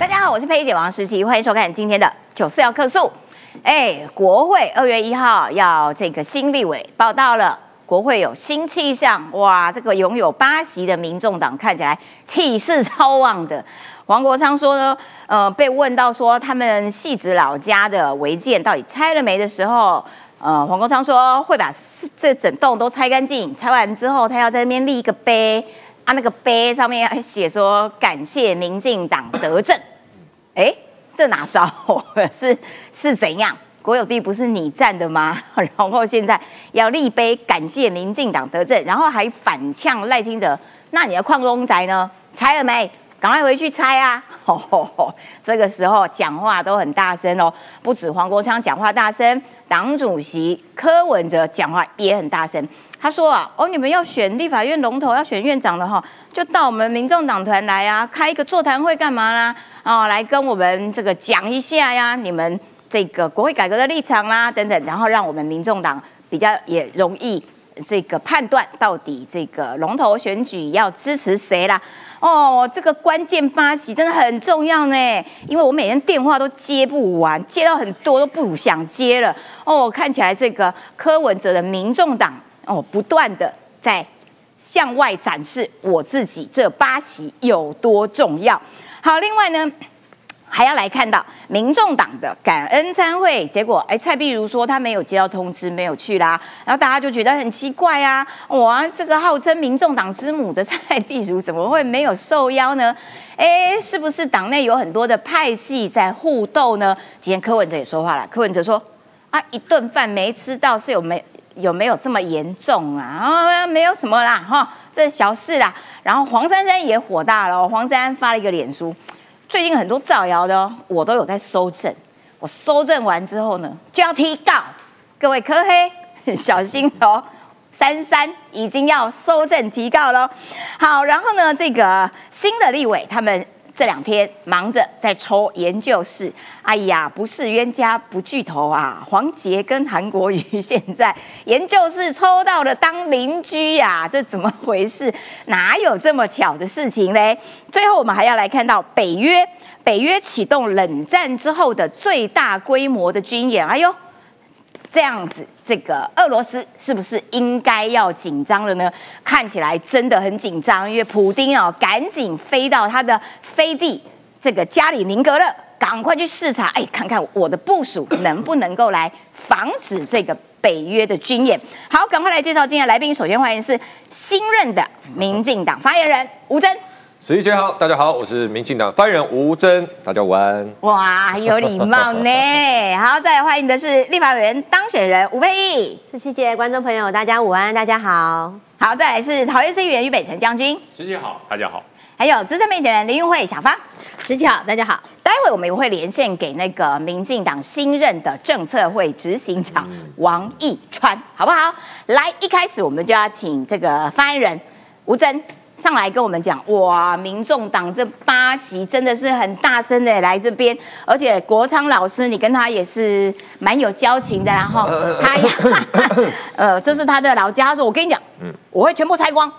大家好，我是佩姐王诗琪，欢迎收看今天的九四要客诉。哎，国会二月一号要这个新立委报道了，国会有新气象，哇，这个拥有八席的民众党看起来气势超旺的。黄国昌说呢，呃，被问到说他们戏子老家的违建到底拆了没的时候，呃，黄国昌说会把这整栋都拆干净，拆完之后他要在那边立一个碑。啊那个碑上面还写说感谢民进党得政，哎，这哪招？是是怎样？国有地不是你占的吗？然后现在要立碑感谢民进党得政，然后还反呛赖清德，那你的矿工宅呢？拆了没？赶快回去拆啊！吼吼吼这个时候讲话都很大声哦，不止黄国昌讲话大声，党主席柯文哲讲话也很大声。他说啊，哦，你们要选立法院龙头，要选院长的哈，就到我们民众党团来啊，开一个座谈会干嘛啦？哦，来跟我们这个讲一下呀，你们这个国会改革的立场啦，等等，然后让我们民众党比较也容易这个判断到底这个龙头选举要支持谁啦。哦，这个关键八席真的很重要呢，因为我每天电话都接不完，接到很多都不想接了。哦，看起来这个柯文哲的民众党。哦，不断的在向外展示我自己这八席有多重要。好，另外呢，还要来看到民众党的感恩参会，结果哎，蔡碧如说他没有接到通知，没有去啦。然后大家就觉得很奇怪啊，哇，这个号称民众党之母的蔡碧如怎么会没有受邀呢？哎，是不是党内有很多的派系在互斗呢？今天柯文哲也说话了，柯文哲说啊，一顿饭没吃到是有没？有没有这么严重啊？啊，没有什么啦，哈，这小事啦。然后黄珊珊也火大了，黄珊珊发了一个脸书，最近很多造谣的，我都有在收证。我收证完之后呢，就要提告，各位科黑 小心哦，珊珊已经要收证提告喽。好，然后呢，这个新的立委他们。这两天忙着在抽研究室，哎呀，不是冤家不聚头啊！黄杰跟韩国瑜现在研究室抽到了当邻居呀，这怎么回事？哪有这么巧的事情嘞？最后我们还要来看到北约，北约启动冷战之后的最大规模的军演，哎呦！这样子，这个俄罗斯是不是应该要紧张了呢？看起来真的很紧张，因为普丁啊，赶紧飞到他的飞地这个加里宁格勒，赶快去视察，哎，看看我的部署能不能够来防止这个北约的军演。好，赶快来介绍今天来宾，首先欢迎是新任的民进党发言人吴峥。十一姐好，大家好，我是民进党发言人吴峥，大家午安。哇，有礼貌呢。好，再来欢迎的是立法委员当选人吴佩义。十七姐，观众朋友，大家午安，大家好。好，再来是桃园市议员于北辰将军。十七好，大家好。还有资深媒体人林运慧小芳。十七好，大家好。待会我们也会连线给那个民进党新任的政策会执行长王义川，好不好？来，一开始我们就要请这个发言人吴峥。上来跟我们讲，哇，民众党这八席真的是很大声的来这边，而且国昌老师，你跟他也是蛮有交情的，然后他，呃，这是他的老家，他说我跟你讲，嗯，我会全部拆光，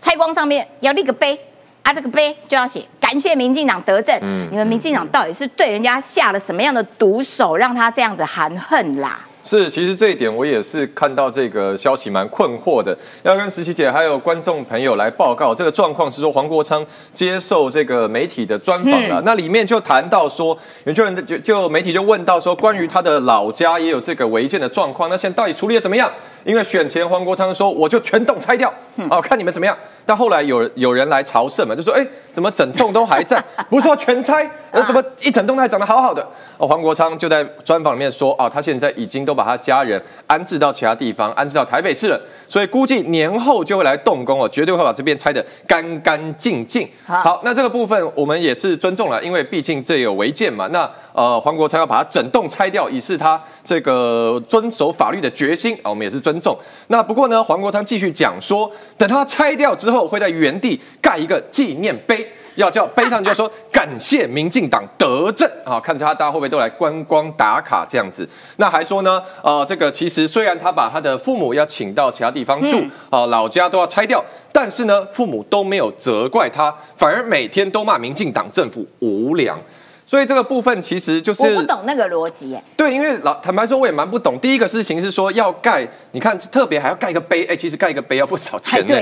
拆光上面要立个碑，啊，这个碑就要写感谢民进党得政，嗯，你们民进党到底是对人家下了什么样的毒手，让他这样子含恨啦？是，其实这一点我也是看到这个消息蛮困惑的，要跟石琪姐还有观众朋友来报告这个状况是说黄国昌接受这个媒体的专访了，那里面就谈到说，有就人就就媒体就问到说，关于他的老家也有这个违建的状况，那现在到底处理的怎么样？因为选前黄国昌说我就全栋拆掉，哦，看你们怎么样。但后来有有人来朝圣嘛，就说哎，怎么整栋都还在？不是说全拆，那 怎么一整栋还长得好好的？哦，黄国昌就在专访里面说，啊，他现在已经都把他家人安置到其他地方，安置到台北市了，所以估计年后就会来动工哦，绝对会把这边拆得干干净净。好，那这个部分我们也是尊重了，因为毕竟这有违建嘛。那呃，黄国昌要把它整栋拆掉，以示他这个遵守法律的决心啊，我们也是尊重。那不过呢，黄国昌继续讲说，等他拆掉之后，会在原地盖一个纪念碑，要叫背上就说感谢民进党得政啊，看着他大家会不会都来观光打卡这样子？那还说呢，呃，这个其实虽然他把他的父母要请到其他地方住啊，老家都要拆掉，但是呢，父母都没有责怪他，反而每天都骂民进党政府无良。所以这个部分其实就是我不懂那个逻辑，哎，对，因为老坦白说，我也蛮不懂。第一个事情是说要盖，你看特别还要盖一个碑，哎，其实盖一个碑要不少钱呢，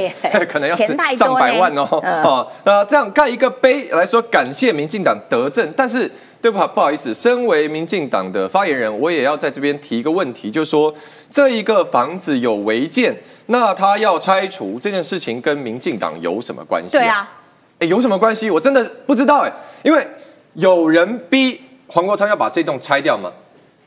可能要上百万哦。哦，那这样盖一个碑来说感谢民进党得政，但是对不好不好意思，身为民进党的发言人，我也要在这边提一个问题，就是说这一个房子有违建，那他要拆除这件事情跟民进党有什么关系？对啊，哎，有什么关系？我真的不知道哎，因为。有人逼黄国昌要把这栋拆掉吗？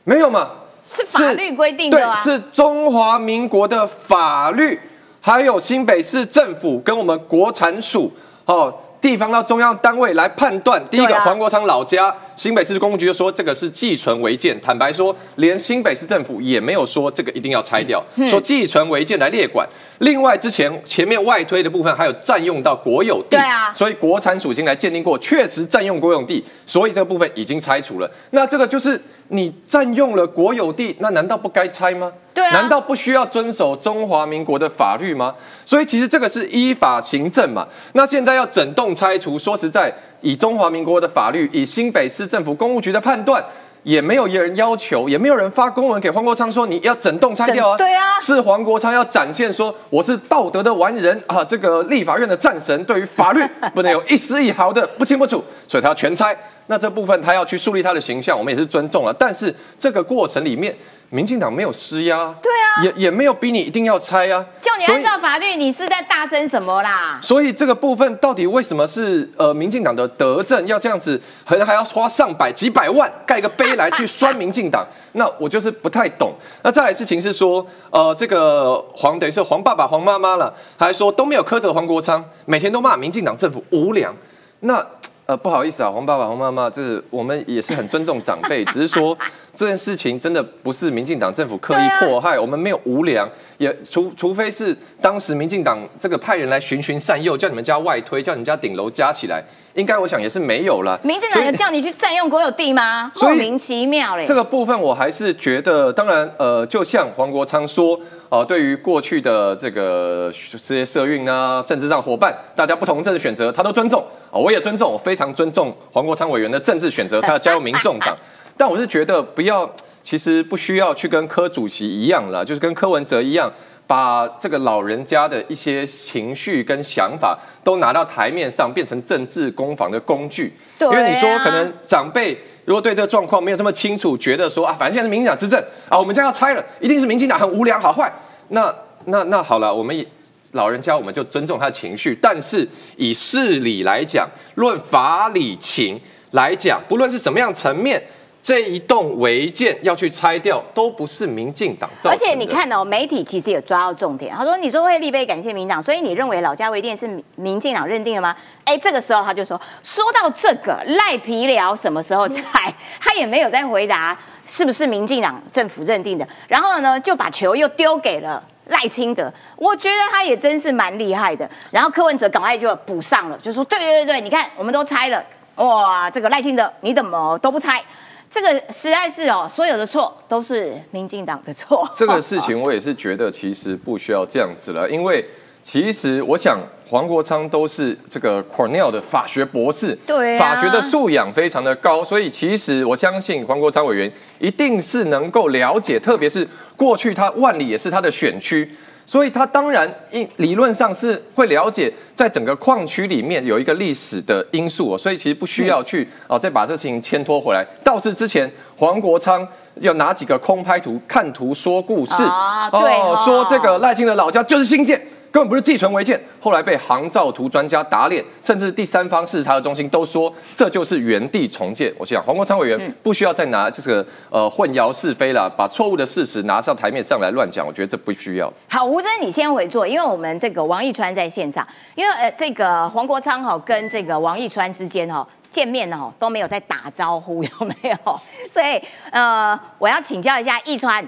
没有嘛？是法律规定的对，是中华民国的法律，还有新北市政府跟我们国产署哦。地方到中央单位来判断。第一个，黄国昌老家新北市公务局就说这个是寄存违建。坦白说，连新北市政府也没有说这个一定要拆掉，说寄存违建来列管。另外，之前前面外推的部分还有占用到国有地，对啊，所以国产署已经来鉴定过，确实占用国有地，所以这个部分已经拆除了。那这个就是你占用了国有地，那难道不该拆吗？对啊，难道不需要遵守中华民国的法律吗？所以其实这个是依法行政嘛。那现在要整栋拆除，说实在，以中华民国的法律，以新北市政府公务局的判断。也没有人要求，也没有人发公文给黄国昌说你要整栋拆掉啊。对啊，是黄国昌要展现说我是道德的完人啊，这个立法院的战神，对于法律不能有一丝一毫的不清不楚，所以他要全拆。那这部分他要去树立他的形象，我们也是尊重了。但是这个过程里面。民进党没有施压，对啊，也也没有逼你一定要拆啊，叫你按照法律，你是在大声什么啦？所以这个部分到底为什么是呃民进党的德政要这样子，可能还要花上百几百万盖个碑来去酸民进党？那我就是不太懂。那再来事情是说，呃，这个黄等于是黄爸爸、黄妈妈了，还说都没有苛责黄国昌，每天都骂民进党政府无良。那呃，不好意思啊，黄爸爸、黄妈妈，这是我们也是很尊重长辈，只是说 这件事情真的不是民进党政府刻意迫害，我们没有无良，也除除非是当时民进党这个派人来循循善诱，叫你们家外推，叫你们家顶楼加起来，应该我想也是没有了。民进党有叫你去占用国有地吗？莫名其妙嘞。这个部分我还是觉得，当然，呃，就像黄国昌说。呃，对于过去的这个这些社运啊，政治上伙伴，大家不同政治选择，他都尊重啊，我也尊重，我非常尊重黄国昌委员的政治选择，他要加入民众党。但我是觉得不要，其实不需要去跟柯主席一样了，就是跟柯文哲一样，把这个老人家的一些情绪跟想法都拿到台面上，变成政治攻防的工具。因为你说可能长辈。如果对这个状况没有这么清楚，觉得说啊，反正现在是民进党执政啊，我们家要拆了，一定是民进党很无良好坏。那那那好了，我们老人家我们就尊重他的情绪，但是以事理来讲，论法理情来讲，不论是什么样层面。这一栋违建要去拆掉，都不是民进党造成的。而且你看哦，媒体其实也抓到重点。他说：“你说会立碑感谢民党，所以你认为老家违建是民进党认定的吗？”哎，这个时候他就说：“说到这个赖皮寮什么时候拆？”他也没有在回答是不是民进党政府认定的。然后呢，就把球又丢给了赖清德。我觉得他也真是蛮厉害的。然后柯文哲赶快就补上了，就说：“对对对对，你看我们都拆了，哇，这个赖清德你怎么都不拆？”这个实在是哦，所有的错都是民进党的错。这个事情我也是觉得，其实不需要这样子了，因为其实我想黄国昌都是这个 Cornell 的法学博士，对，法学的素养非常的高，所以其实我相信黄国昌委员一定是能够了解，特别是过去他万里也是他的选区。所以他当然应理论上是会了解，在整个矿区里面有一个历史的因素，所以其实不需要去啊再把这事情牵拖回来。倒是之前黄国昌要拿几个空拍图看图说故事，哦，说这个赖清德老家就是新建。根本不是寄存违建，后来被航照图专家打脸，甚至第三方视察的中心都说这就是原地重建。我想黄国昌委员不需要再拿这个呃混淆是非了，把错误的事实拿上台面上来乱讲，我觉得这不需要。好，吴真你先回座，因为我们这个王义川在线上，因为呃这个黄国昌哈跟这个王义川之间哈见面哦都没有在打招呼，有没有？所以呃我要请教一下义川。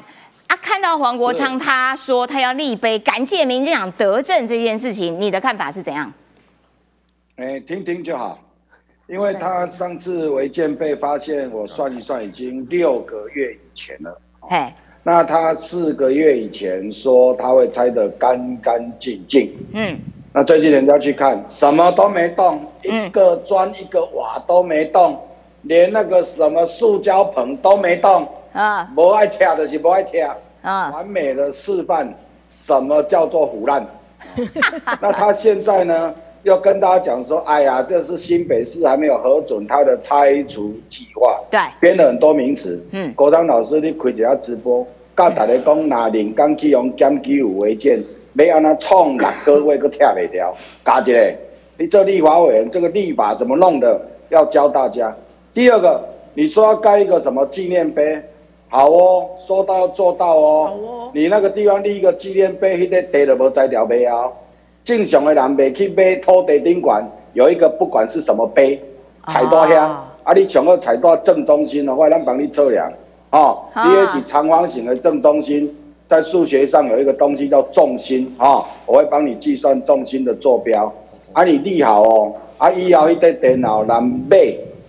啊，看到黄国昌他说他要立碑感谢民进党得政这件事情，你的看法是怎样？哎，听听就好，因为他上次违建被发现，我算一算已经六个月以前了。哎，那他四个月以前说他会拆得干干净净，嗯，那最近人家去看，什么都没动，一个砖一个瓦都没动，连那个什么塑胶棚都没动啊，不爱跳的是不爱跳啊，完美的示范什么叫做腐烂。那他现在呢，要跟大家讲说，哎呀，这是新北市还没有核准他的拆除计划，对，编了很多名词。嗯，国昌老师，你开一下直播，教大家讲哪零刚去用减基五违建，要安那创六个月个跳袂掉，加一个，你做立法委员，这个立法怎么弄的，要教大家。第二个，你说要盖一个什么纪念碑？好哦，说到做到哦。好哦。你那个地方立一个纪念碑，迄个地都无摘掉没啊？正常的人袂去买土地顶馆有一个不管是什么碑，踩到遐，啊，你想要踩到正中心的话，咱帮你测量。哦，你也是长方形的正中心，在数学上有一个东西叫重心啊，我会帮你计算重心的坐标。啊，你立好哦，啊，以后迄个电脑人买，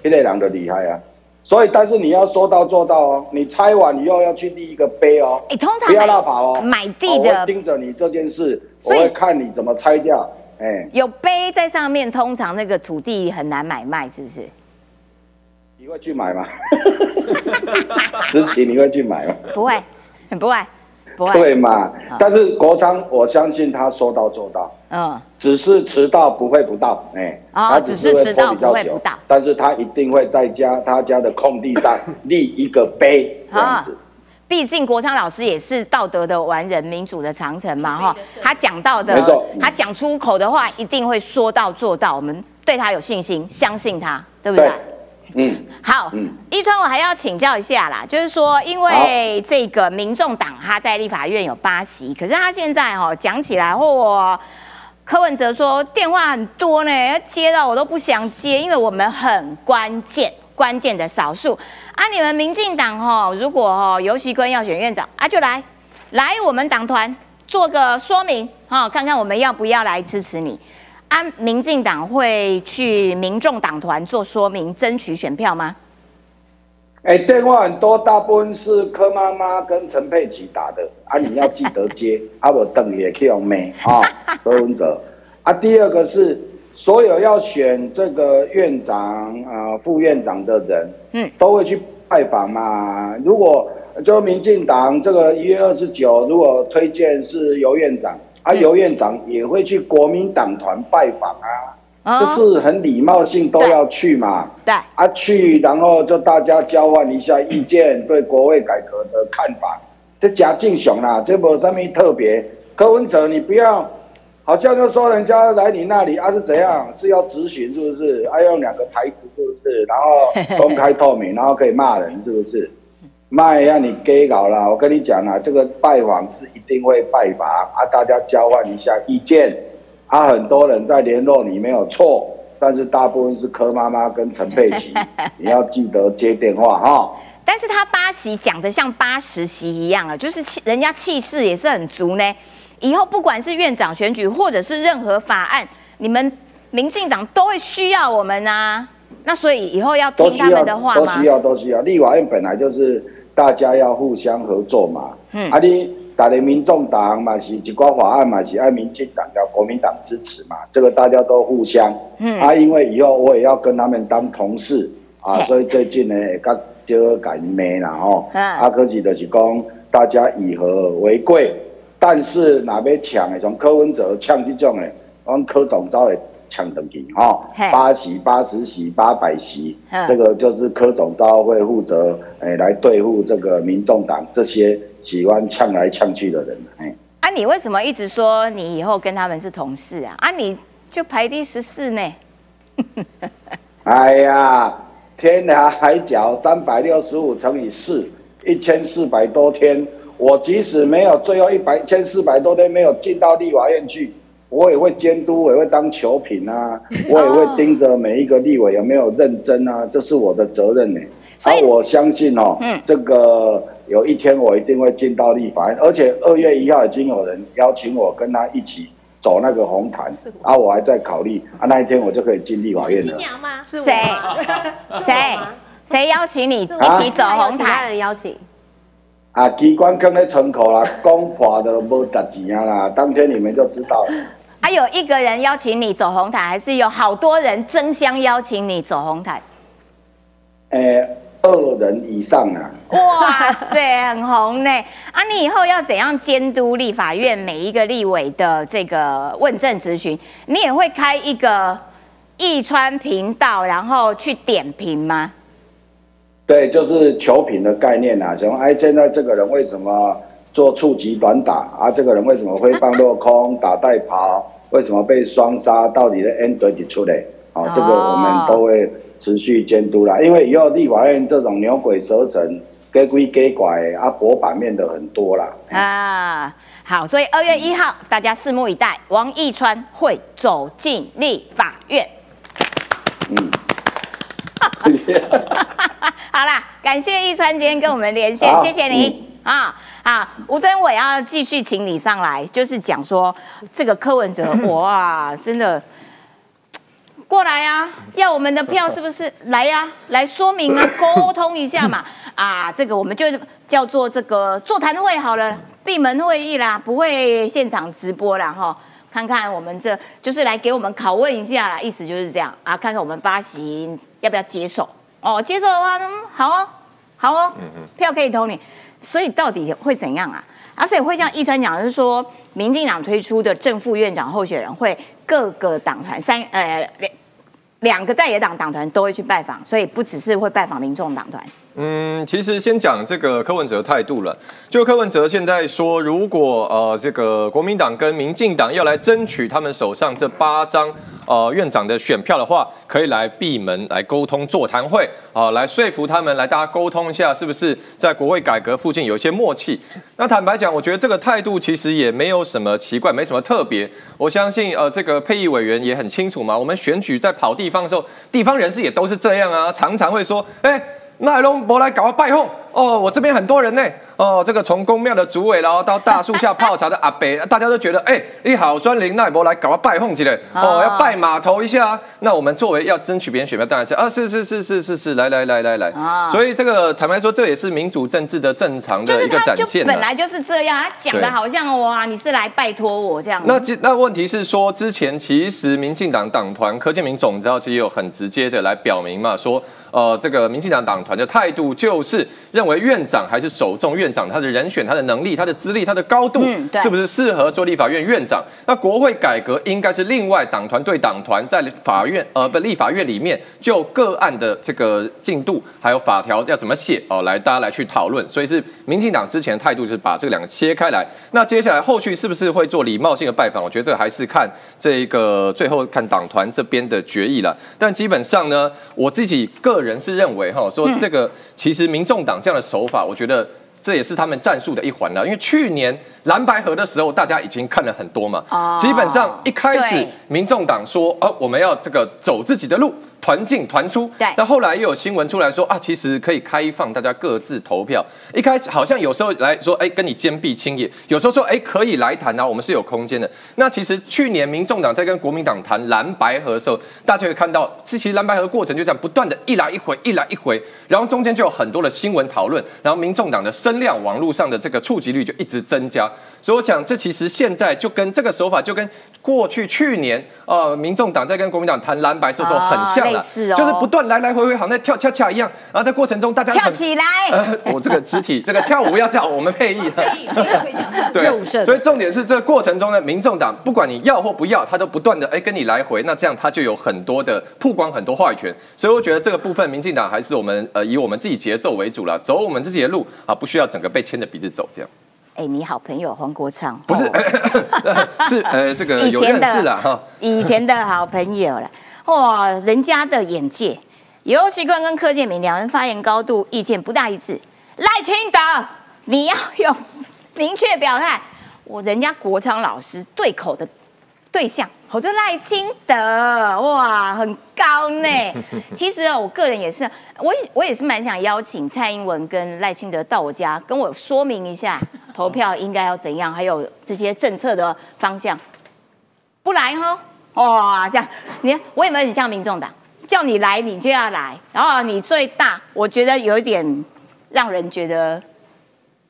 迄个人就厉害啊。所以，但是你要说到做到哦。你拆完以后要去立一个碑哦。哎，通常不要乱跑哦。买地的盯着你这件事，我会看你怎么拆掉。哎，有碑在上面，通常那个土地很难买卖，是不是？你会去买吗？子琪你会去买吗？不会，不会。对嘛？但是国昌，我相信他说到做到。嗯，只是迟到不会不到，哎，他只是迟到不会不到，但是他一定会在家他家的空地上 立一个碑，这样子。毕竟国昌老师也是道德的完人，民主的长城嘛，哈。他讲到的，他讲出口的话一定会说到做到，我们对他有信心，相信他，对不对？嗯，好，嗯。一川，我还要请教一下啦，就是说，因为这个民众党他在立法院有八席，可是他现在哦讲起来，或柯文哲说电话很多呢，要接到我都不想接，因为我们很关键，关键的少数。啊，你们民进党哈，如果哈尤其坤要选院长啊，就来来我们党团做个说明哈，看看我们要不要来支持你。安民进党会去民众党团做说明，争取选票吗？哎，电话很多，大部分是柯妈妈跟陈佩琪打的啊，你要记得接。啊，我等也可以用咩啊？柯文哲啊，第二个是所有要选这个院长啊、副院长的人，嗯，都会去拜访嘛。如果就民进党这个一月二十九，如果推荐是尤院长。啊，尤院长也会去国民党团拜访啊，就是很礼貌性都要去嘛。对，啊去，然后就大家交换一下意见，对国会改革的看法。这贾敬雄啦，这没什么特别。柯文哲，你不要，好像就说人家来你那里啊是怎样，是要咨询是不是？啊用两个台词是不是？然后公开透明，然后可以骂人是不是？卖让你给搞了，我跟你讲啊，这个拜访是一定会拜访啊，大家交换一下意见。啊，很多人在联络你没有错，但是大部分是柯妈妈跟陈佩琪，你要记得接电话哈。但是他八席讲的像八十席一样啊，就是气人家气势也是很足呢。以后不管是院长选举或者是任何法案，你们民进党都会需要我们啊。那所以以后要听他们的话吗？都需要，都需要。立法院本来就是。大家要互相合作嘛，嗯，啊，你打的民众党嘛是一个法案嘛是爱民进党要国民党支持嘛，这个大家都互相，嗯，啊，因为以后我也要跟他们当同事啊，所以最近呢也较少改名啦吼，啊，可是就是讲大家以和为贵，但是哪边抢的从柯文哲抢这种的，往柯总招的。抢等级哈，八席、八十席、八百席，这个就是柯总召会负责诶来对付这个民众党这些喜欢呛来呛去的人。哎，啊，你为什么一直说你以后跟他们是同事啊？啊，你就排第十四呢？哎呀，天涯海角三百六十五乘以四，一千四百多天，我即使没有最后一百千四百多天没有进到立法院去。我也会监督，我也会当球品啊，我也会盯着每一个立委有没有认真啊，这是我的责任呢。所以我相信哦，这个有一天我一定会进到立法院，而且二月一号已经有人邀请我跟他一起走那个红毯，啊，我还在考虑啊，那一天我就可以进立法院了。新娘吗？是谁？谁？谁邀请你一起走红毯？其他人邀请。啊，机关坑在窗口啦，公法的无值钱啊啦，当天你们就知道了。还有一个人邀请你走红毯，还是有好多人争相邀请你走红毯？人以上啊！哇塞，很红呢！啊，你以后要怎样监督立法院每一个立委的这个问政咨询？你也会开一个易川频道，然后去点评吗？对，就是求评的概念啊，说哎，现在这个人为什么做触及短打啊？这个人为什么会放落空打带跑？为什么被双杀？到底的 end 几出来？哦，这个我们都会持续监督啦。因为以后立法院这种牛鬼蛇神、给鬼给拐啊，博版面的很多啦。啊，好，所以二月一号大家拭目以待，王义川会走进立法院。嗯。好啦，感谢一川今天跟我们连线，谢谢你啊啊！吴真伟要继续请你上来，就是讲说这个柯文哲，哇，真的过来呀，要我们的票是不是？来呀，来说明啊，沟通一下嘛啊，这个我们就叫做这个座谈会好了，闭门会议啦，不会现场直播啦哈。看看我们这就是来给我们拷问一下啦，意思就是这样啊，看看我们发行要不要接受哦，接受的话，嗯，好哦，好哦，嗯嗯，票可以投你，所以到底会怎样啊？啊，所以会像易川讲，就是说，民进党推出的正副院长候选人会各个党团三呃两两个在野党党团都会去拜访，所以不只是会拜访民众党团。嗯，其实先讲这个柯文哲态度了。就柯文哲现在说，如果呃这个国民党跟民进党要来争取他们手上这八张呃院长的选票的话，可以来闭门来沟通座谈会啊，来说服他们，来大家沟通一下，是不是在国会改革附近有一些默契？那坦白讲，我觉得这个态度其实也没有什么奇怪，没什么特别。我相信呃这个配议委员也很清楚嘛，我们选举在跑地方的时候，地方人士也都是这样啊，常常会说，哎。那拢无来搞我拜访哦，我这边很多人呢。哦，这个从公庙的主委，然后到大树下泡茶的阿伯，大家都觉得，哎，你好，酸林奈伯来搞个拜奉起来，哦，要拜码头一下。那我们作为要争取别人选票，当然是啊，是是是是是是，来来来来来。所以这个坦白说，这也是民主政治的正常的一个展现。本来就是这样，他讲的好像哇，你是来拜托我这样。那那问题是说，之前其实民进党党团柯建明总召其实有很直接的来表明嘛，说呃，这个民进党党团的态度就是认为院长还是首重院长他的人选。他的能力、他的资历、他的高度，是不是适合做立法院院长？那国会改革应该是另外党团对党团在法院呃不立法院里面就个案的这个进度还有法条要怎么写哦，来大家来去讨论。所以是民进党之前的态度是把这两个切开来。那接下来后续是不是会做礼貌性的拜访？我觉得这个还是看这个最后看党团这边的决议了。但基本上呢，我自己个人是认为哈，说这个其实民众党这样的手法，我觉得。这也是他们战术的一环了，因为去年蓝白河的时候，大家已经看了很多嘛。基本上一开始，民众党说，哦，我们要这个走自己的路。团进团出，对。那后来又有新闻出来说啊，其实可以开放大家各自投票。一开始好像有时候来说，哎，跟你坚壁清野；有时候说，哎，可以来谈啊，我们是有空间的。那其实去年民众党在跟国民党谈蓝白河的时候，大家会看到，其实蓝白河过程就这样不断的一来一回，一来一回，然后中间就有很多的新闻讨论，然后民众党的声量、网络上的这个触及率就一直增加。所以我讲，这其实现在就跟这个手法就跟过去去年。呃，民众党在跟国民党谈蓝白的时候很像了，就是不断来来回回，好像在跳恰恰一样。然后在过程中，大家跳起来。我 这个肢体，这个跳舞要叫我们配艺。对，所以重点是这个过程中呢，民众党不管你要或不要，他都不断的哎跟你来回，那这样他就有很多的曝光，很多话语权。所以我觉得这个部分，民进党还是我们呃以我们自己节奏为主了，走我们自己的路啊，不需要整个被牵着鼻子走这样。哎，你好朋友黄国昌不是，是呃这个有认识了哈，以前的好朋友了，哇，人家的眼界，尤习坤跟柯建明两人发言高度意见不大一致，赖清德你要有 明确表态，我人家国昌老师对口的对象。我说赖清德，哇，很高呢。其实啊，我个人也是，我也我也是蛮想邀请蔡英文跟赖清德到我家，跟我说明一下投票应该要怎样，还有这些政策的方向。不来哈，哇，这样，你看我有没有很像民众党？叫你来你就要来，然后你最大，我觉得有一点让人觉得。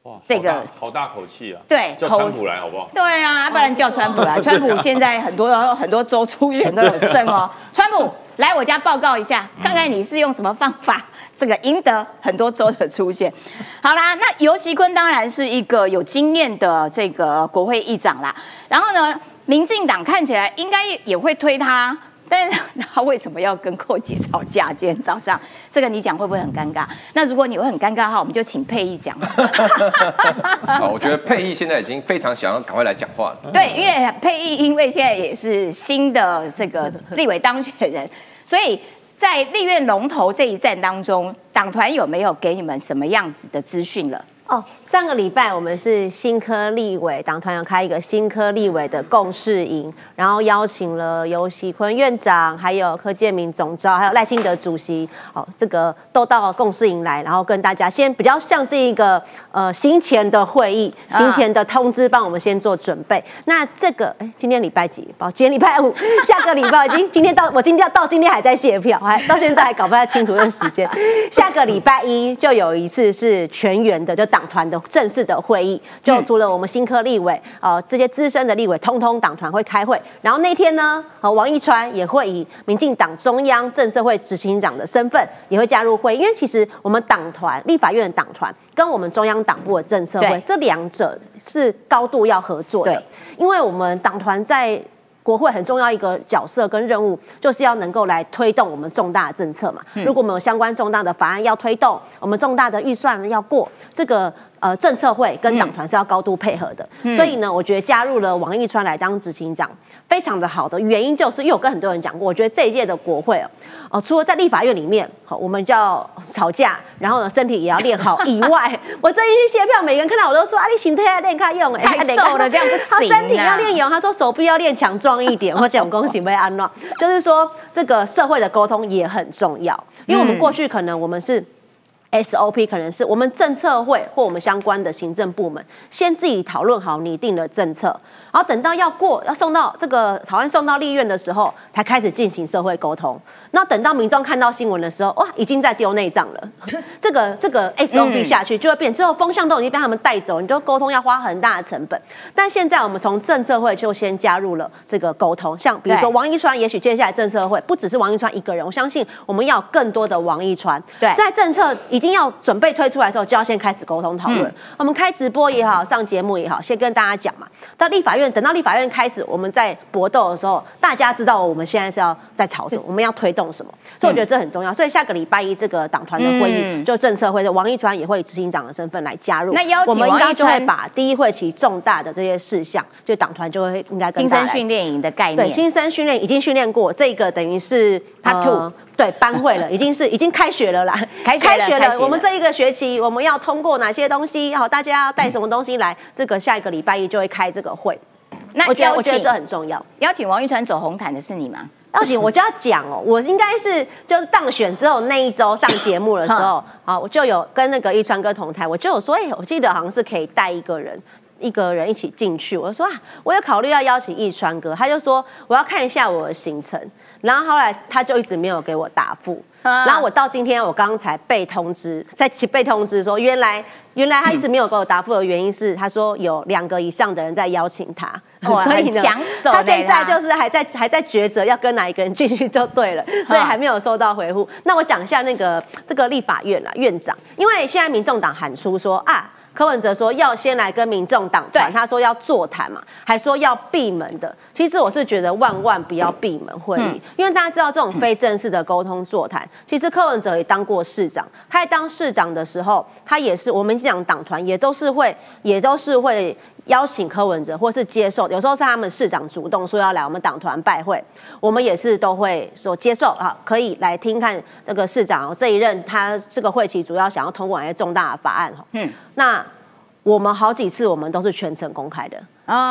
哇，这个好大口气啊！对，叫川普来好不好？对啊，不然叫川普来。川普现在很多很多州初选都有胜哦。川普来我家报告一下，看看你是用什么方法这个赢得很多州的出现。好啦，那尤熙坤当然是一个有经验的这个国会议长啦。然后呢，民进党看起来应该也会推他。但是他为什么要跟寇姐吵架？今天早上这个你讲会不会很尴尬？那如果你会很尴尬的话，我们就请佩义讲。好，我觉得佩义现在已经非常想要赶快来讲话了。对，因为佩义因为现在也是新的这个立委当选人，所以在立院龙头这一站当中，党团有没有给你们什么样子的资讯了？哦，上个礼拜我们是新科立委党团要开一个新科立委的共事营，然后邀请了尤喜坤院长，还有柯建明总召，还有赖清德主席，哦，这个都到共事营来，然后跟大家先比较像是一个呃行前的会议，行前的通知，帮我们先做准备。那这个哎，今天礼拜几？哦，今天礼拜五，下个礼拜已经今天到，我今天到今天还在卸票，还到现在还搞不太清楚这时间。下个礼拜一就有一次是全员的，就党。团的正式的会议，就除了我们新科立委，呃，这些资深的立委，通通党团会开会。然后那天呢，呃，王一川也会以民进党中央政策会执行长的身份，也会加入会。因为其实我们党团立法院的党团跟我们中央党部的政策会，这两者是高度要合作的。因为我们党团在国会很重要一个角色跟任务，就是要能够来推动我们重大政策嘛。如果我们有相关重大的法案要推动，我们重大的预算要过，这个呃政策会跟党团是要高度配合的。所以呢，我觉得加入了王义川来当执行长。非常的好的原因就是，因为我跟很多人讲过，我觉得这一届的国会哦，哦，除了在立法院里面，好，我们叫吵架，然后呢，身体也要练好以外，我这一去卸票，每个人看到我都说啊，你身体要练卡用，太瘦了，这样不行。他身体要练勇，他说手臂要练强壮一点，我讲恭喜被安乐，就是说这个社会的沟通也很重要，因为我们过去可能我们是。SOP 可能是我们政策会或我们相关的行政部门先自己讨论好拟定的政策，然后等到要过要送到这个草案送到立院的时候，才开始进行社会沟通。那等到民众看到新闻的时候，哇，已经在丢内脏了。这个这个 SOP 下去就会变，之后风向都已经被他们带走，你就沟通要花很大的成本。但现在我们从政策会就先加入了这个沟通，像比如说王一川，也许接下来政策会不只是王一川一个人，我相信我们要更多的王一川。对，在政策已经要准备推出来的时候，就要先开始沟通讨论。我们开直播也好，上节目也好，先跟大家讲嘛。到立法院，等到立法院开始，我们在搏斗的时候，大家知道我们现在是要在吵什么，我们要推动。什么？所以我觉得这很重要。所以下个礼拜一这个党团的会议，就政策会，王一川也会以执行长的身份来加入。那邀请王一川，把第一会期重大的这些事项，就党团就会应该新生训练营的概念。对，新生训练已经训练过，这个等于是 Part Two，对，班会了，已经是已经开学了啦。开学了，我们这一个学期我们要通过哪些东西？好，大家要带什么东西来？这个下一个礼拜一就会开这个会。那我觉得我觉得这很重要。邀请王一川走红毯的是你吗？邀请我就要讲哦，我应该是就是当选之后那一周上节目的时候，好，我就有跟那个一川哥同台，我就有说，哎，我记得好像是可以带一个人，一个人一起进去。我就说啊，我有考虑要邀请一川哥，他就说我要看一下我的行程，然后后来他就一直没有给我答复。然后我到今天，我刚才被通知，在被通知说，原来原来他一直没有给我答复的原因是，他说有两个以上的人在邀请他，所以呢，他现在就是还在还在抉择要跟哪一个人进去就对了，所以还没有收到回复。那我讲一下那个这个立法院啦，院长，因为现在民众党喊出说啊。柯文哲说要先来跟民众党团，他说要座谈嘛，还说要闭门的。其实我是觉得万万不要闭门会议，因为大家知道这种非正式的沟通座谈，其实柯文哲也当过市长，他在当市长的时候，他也是我们讲党团也都是会，也都是会邀请柯文哲，或是接受，有时候是他们市长主动说要来我们党团拜会，我们也是都会说接受啊，可以来听看这个市长这一任他这个会期主要想要通过哪些重大的法案嗯，那。我们好几次，我们都是全程公开的，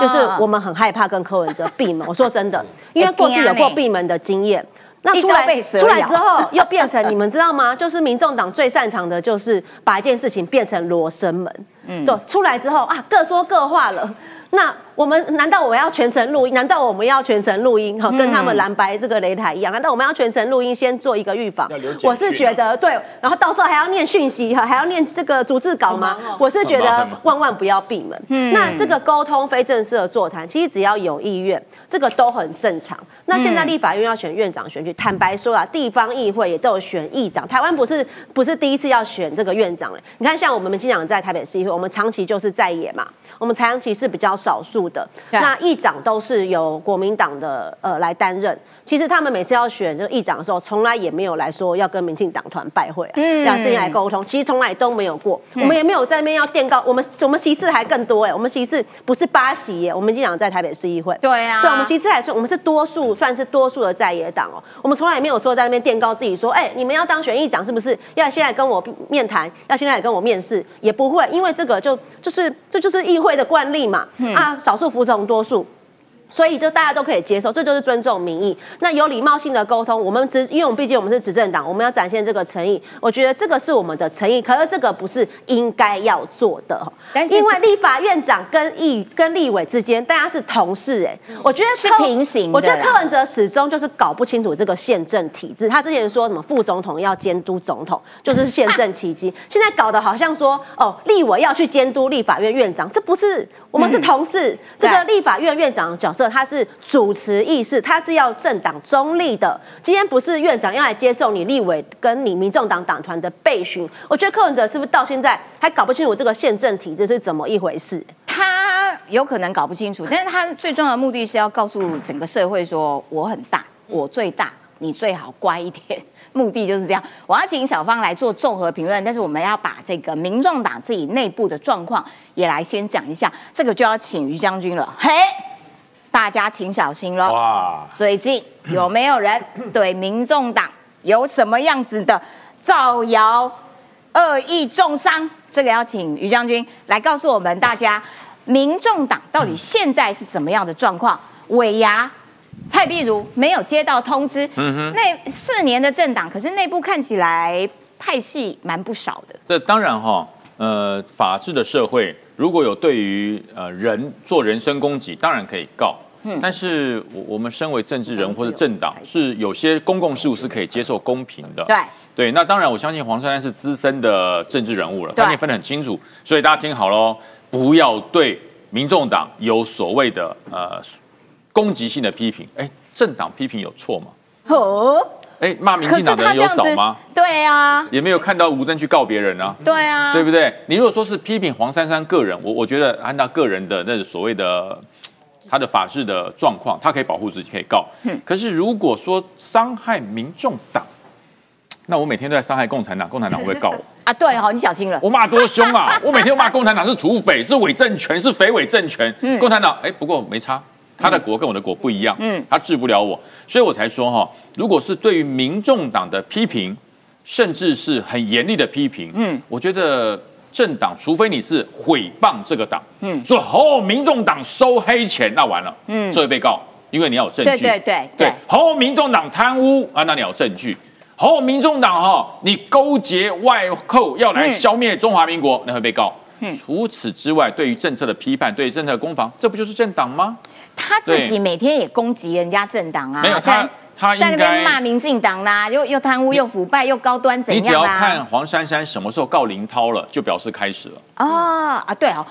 就是我们很害怕跟柯文哲闭门。我说真的，因为过去有过闭门的经验，那出来出来之后又变成 你们知道吗？就是民众党最擅长的就是把一件事情变成罗生门。嗯，对，出来之后啊，各说各话了。那我们难道我要全程录音？难道我们要全程录音？哈，跟他们蓝白这个擂台一样？难道我们要全程录音，先做一个预防？我是觉得对，然后到时候还要念讯息哈，还要念这个逐字稿吗？我是觉得万万不要闭门。嗯，那这个沟通非正式的座谈，其实只要有意愿，这个都很正常。那现在立法院要选院长选举，坦白说啊，地方议会也都有选议长。台湾不是不是第一次要选这个院长了。你看，像我们民进党在台北市议会，我们长期就是在野嘛，我们长期是比较少数的。那议长都是由国民党的呃来担任。其实他们每次要选这个议长的时候，从来也没有来说要跟民进党团拜会，让事情来沟通。其实从来都没有过，我们也没有在那边要垫高。我们我们席次还更多哎，我们席次不是八席耶，我们经常在台北市议会。对啊，对，我们席次还算我们是多数。算是多数的在野党哦，我们从来也没有说在那边垫高自己，说哎，你们要当选议长是不是？要现在跟我面谈，要现在跟我面试，也不会，因为这个就就是这就是议会的惯例嘛，啊，少数服从多数。所以就大家都可以接受，这就是尊重民意。那有礼貌性的沟通，我们执，因为我们毕竟我们是执政党，我们要展现这个诚意。我觉得这个是我们的诚意，可是这个不是应该要做的。因为立法院长跟议跟立委之间，大家是同事，哎，我觉得是平行。我觉得柯文哲始终就是搞不清楚这个宪政体制。他之前说什么副总统要监督总统，就是宪政奇迹。现在搞得好像说哦，立委要去监督立法院院长，这不是我们是同事。这个立法院院长的角色。他是主持议事，他是要政党中立的。今天不是院长要来接受你立委跟你民众党党团的备询，我觉得柯文哲是不是到现在还搞不清楚这个宪政体制是怎么一回事？他有可能搞不清楚，但是他最重要的目的是要告诉整个社会说我很大，我最大，你最好乖一点。目的就是这样。我要请小芳来做综合评论，但是我们要把这个民众党自己内部的状况也来先讲一下。这个就要请于将军了，嘿。大家请小心喽！哇，最近有没有人 对民众党有什么样子的造谣、恶意重伤？这个要请于将军来告诉我们大家，民众党到底现在是怎么样的状况？尾牙蔡碧如没有接到通知，嗯，那四年的政党，可是内部看起来派系蛮不少的。这当然哈，呃，法治的社会。如果有对于呃人做人身攻击，当然可以告。嗯，但是我我们身为政治人或者政党，是有些公共事务是可以接受公平的。对对，那当然我相信黄珊珊是资深的政治人物了，他也分得很清楚。所以大家听好喽，不要对民众党有所谓的呃攻击性的批评。哎，政党批评有错吗？哦。哎，骂民进党的人有少吗？对啊，也没有看到吴登去告别人啊。对啊，对不对？你如果说是批评黄珊珊个人，我我觉得按照个人的那所谓的他的法治的状况，他可以保护自己，可以告。嗯。可是如果说伤害民众党，那我每天都在伤害共产党，共产党会不会告我？啊，对哦，你小心了。我骂多凶啊！我每天都骂共产党是土匪，是伪政权，是匪伪政权。嗯。共产党，哎，不过没差。他的国跟我的国不一样，嗯，他治不了我，所以我才说哈，如果是对于民众党的批评，甚至是很严厉的批评，嗯，我觉得政党，除非你是毁谤这个党，嗯，说哦，民众党收黑钱，那完了，嗯，这会被告，因为你要有证据，对对对对，好，民众党贪污啊，那你有证据，好，民众党哈，你勾结外寇要来消灭中华民国，那会被告。嗯。除此之外，对于政策的批判，对于政策的攻防，这不就是政党吗？他自己每天也攻击人家政党啊，没有他，他在那边骂民进党啦，又又贪污又腐败又高端怎样？你只要看黄珊珊什么时候告林涛了，就表示开始了。哦啊，对哦，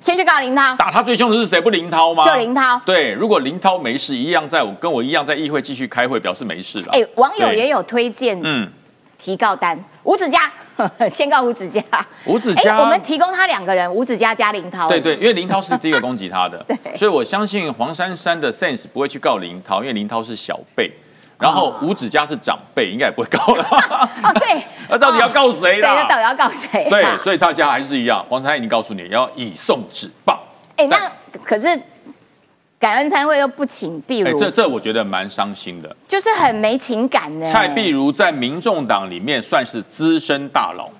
先去告林涛。打他最凶的是谁？不林涛吗？就林涛。对，如果林涛没事，一样在我跟我一样在议会继续开会，表示没事了。哎，网友也有推荐，嗯，提告单吴子嘉。先告吴子嘉，吴子嘉，我们提供他两个人，吴子嘉加林涛。对对，因为林涛是第一个攻击他的，对，所以我相信黄珊珊的 sense 不会去告林涛，因为林涛是小辈，然后吴子嘉是长辈，应该也不会告了。哦，对，那到底要告谁呢？对，那到底要告谁？对，所以大家还是一样，黄珊珊已经告诉你要以送纸棒。哎，那可是。感恩餐会又不请碧如，这这我觉得蛮伤心的，就是很没情感呢。蔡碧如在民众党里面算是资深大佬，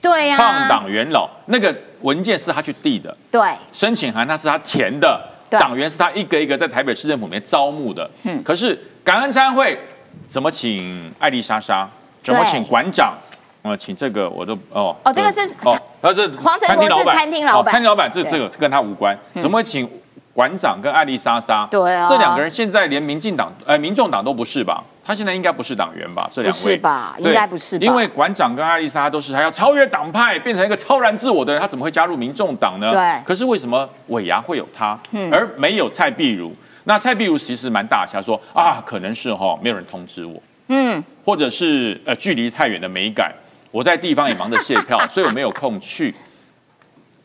对呀，创党元老，那个文件是他去递的，对，申请函他是他填的，党员是他一个一个在台北市政府里面招募的，嗯，可是感恩餐会怎么请艾丽莎莎，怎么请馆长，呃，请这个我都哦，哦，这个是哦，他这黄成国是餐厅老板，餐厅老板这这个跟他无关，怎么会请？馆长跟艾丽莎莎，对啊，这两个人现在连民进党、呃民众党都不是吧？他现在应该不是党员吧？这两位是吧？应该不是，因为馆长跟艾丽莎都是他要超越党派，变成一个超然自我的人，他怎么会加入民众党呢？对。可是为什么尾牙会有他，而没有蔡碧如？那蔡碧如其实蛮大他，说啊，可能是哈没有人通知我，嗯，或者是呃距离太远的美感，我在地方也忙着卸票，所以我没有空去。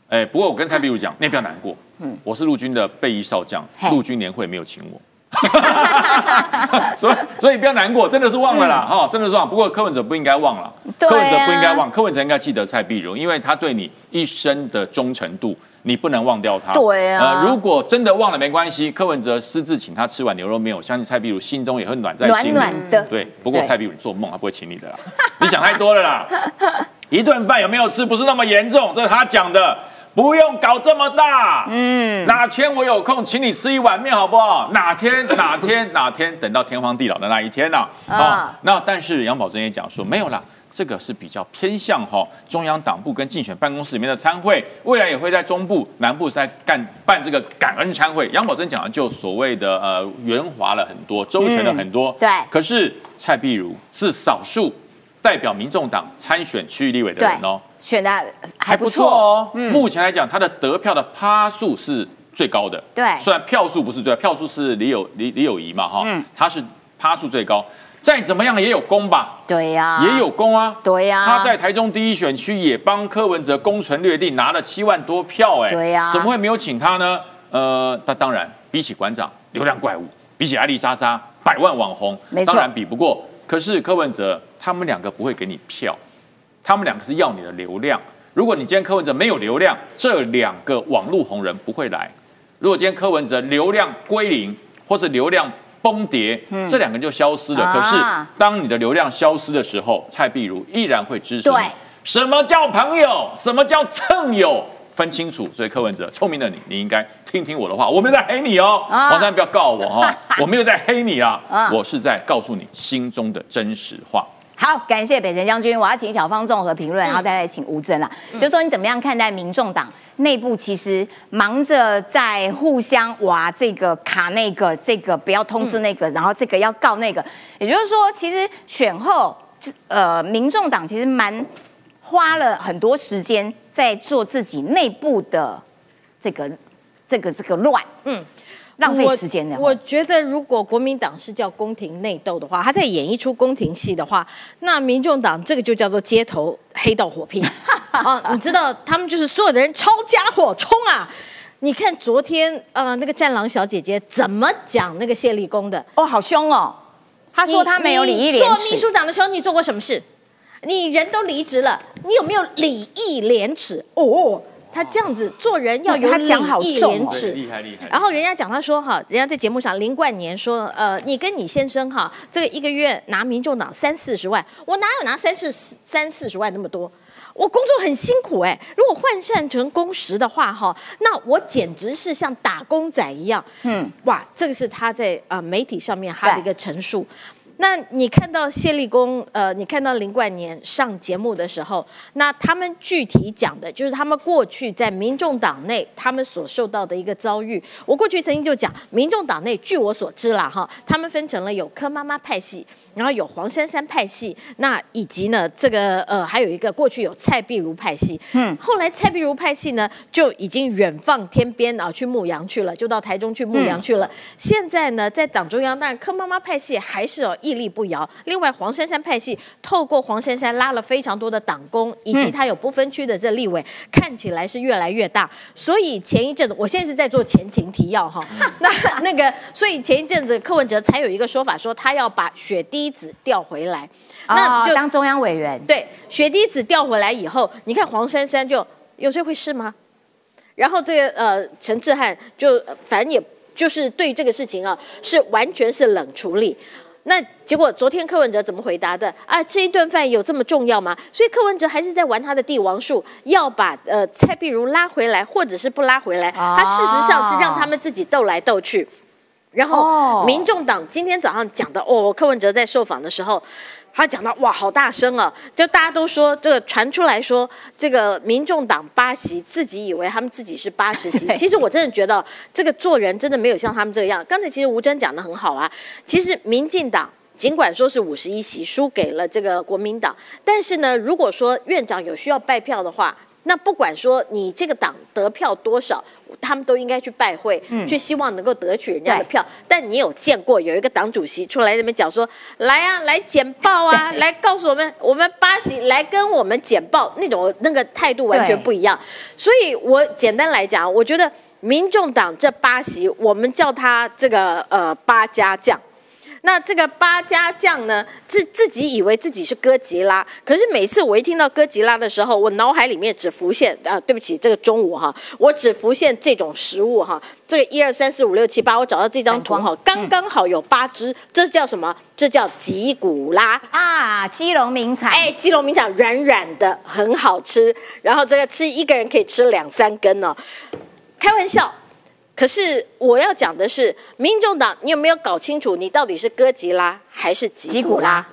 哎，不过我跟蔡碧如讲，你不要难过，嗯，我是陆军的备役少将，陆军年会没有请我。所以所以不要难过，真的是忘了啦，哈，真的是忘。不过柯文哲不应该忘了，柯文哲不应该忘，柯文哲应该记得蔡碧如，因为他对你一生的忠诚度，你不能忘掉他。对啊，如果真的忘了没关系，柯文哲私自请他吃碗牛肉面，我相信蔡碧如心中也会暖在心里。暖暖的。对，不过蔡碧如做梦，他不会请你的啦，你想太多了啦。一顿饭有没有吃不是那么严重，这是他讲的。不用搞这么大，嗯，哪天我有空请你吃一碗面好不好？哪天 哪天哪天，等到天荒地老的那一天呢？啊，那但是杨宝珍也讲说没有啦，这个是比较偏向哈中央党部跟竞选办公室里面的参会，未来也会在中部、南部在干办这个感恩参会。杨宝珍讲的就所谓的呃圆滑了很多，周全了很多，对。可是蔡碧如是少数代表民众党参选区域立委的人哦。选的还不错哦，目前来讲，他的得票的趴数是最高的。对，虽然票数不是最，票数是李友李李友仪嘛，哈，他是趴数最高。再怎么样也有功吧？对呀，也有功啊。对呀，他在台中第一选区也帮柯文哲攻城略地，拿了七万多票，哎，对呀，怎么会没有请他呢？呃，他当然比起馆长流量怪物，比起艾丽莎莎百万网红，当然比不过。可是柯文哲他们两个不会给你票。他们两个是要你的流量。如果你今天柯文哲没有流量，这两个网络红人不会来。如果今天柯文哲流量归零或者流量崩跌，这两个人就消失了。可是当你的流量消失的时候，蔡碧如依然会支持你。什么叫朋友？什么叫蹭友？分清楚。所以柯文哲聪明的你，你应该听听我的话。我没有在黑你哦，王三不要告我哈，我没有在黑你啊，我是在告诉你心中的真实话。好，感谢北辰将军。我要请小方综合评论，然后再来请吴征啦。就说你怎么样看待民众党内部其实忙着在互相哇，这个卡那个，这个不要通知那个，然后这个要告那个。也就是说，其实选后，呃，民众党其实蛮花了很多时间在做自己内部的这个这个这个乱。嗯。浪费时间的。我觉得，如果国民党是叫宫廷内斗的话，他在演一出宫廷戏的话，那民众党这个就叫做街头黑道火拼啊！你知道，他们就是所有的人抄家伙冲啊！你看昨天呃，那个战狼小姐姐怎么讲那个谢立功的？哦，好凶哦！他说他没有礼义廉耻。做秘书长的时候，你做过什么事？你人都离职了，你有没有礼义廉耻？哦。他这样子做人要有礼义廉耻，厉害厉害。然后人家讲他说哈，人家在节目上林冠年说，呃，你跟你先生哈，这个一个月拿民众党三四十万，我哪有拿三四三四十万那么多？我工作很辛苦哎，如果换算成工时的话哈，那我简直是像打工仔一样。嗯，哇，这个是他在呃媒体上面他的一个陈述。那你看到谢立功，呃，你看到林冠年上节目的时候，那他们具体讲的就是他们过去在民众党内他们所受到的一个遭遇。我过去曾经就讲，民众党内据我所知啦，哈，他们分成了有柯妈妈派系，然后有黄珊珊派系，那以及呢，这个呃，还有一个过去有蔡碧如派系，嗯，后来蔡碧如派系呢就已经远放天边啊，去牧羊去了，就到台中去牧羊去了。现在呢，在党中央，当然柯妈妈派系还是有一。屹立不摇。另外，黄珊珊派系透过黄珊珊拉了非常多的党工，以及他有不分区的这立委，看起来是越来越大。所以前一阵子，我现在是在做前情提要哈。那那个，所以前一阵子柯文哲才有一个说法，说他要把雪滴子调回来，那就当中央委员。对，雪滴子调回来以后，你看黄珊珊就有这回事吗？然后这个呃陈志汉就反正也就是对这个事情啊，是完全是冷处理。那结果昨天柯文哲怎么回答的啊？这一顿饭有这么重要吗？所以柯文哲还是在玩他的帝王术，要把呃蔡碧如拉回来，或者是不拉回来。他事实上是让他们自己斗来斗去。然后民众党今天早上讲的哦，柯文哲在受访的时候，他讲到哇，好大声啊！就大家都说这个传出来说，这个民众党八席，自己以为他们自己是八十席。其实我真的觉得这个做人真的没有像他们这样。刚才其实吴征讲的很好啊。其实民进党尽管说是五十一席输给了这个国民党，但是呢，如果说院长有需要拜票的话，那不管说你这个党得票多少。他们都应该去拜会，去希望能够得取人家的票。但你有见过有一个党主席出来那边讲说，来啊，来简报啊，来告诉我们，我们八席来跟我们简报，那种那个态度完全不一样。所以我简单来讲，我觉得民众党这八席，我们叫他这个呃八家将。那这个八家将呢，自自己以为自己是哥吉拉，可是每次我一听到哥吉拉的时候，我脑海里面只浮现啊，对不起，这个中午哈，我只浮现这种食物哈，这个一二三四五六七八，我找到这张图哈，刚刚好有八只，这叫什么？这叫吉古拉啊，基隆名产，哎，基隆名产，软软的，很好吃，然后这个吃一个人可以吃两三根哦，开玩笑。可是我要讲的是，民众党，你有没有搞清楚，你到底是哥吉拉还是吉古拉？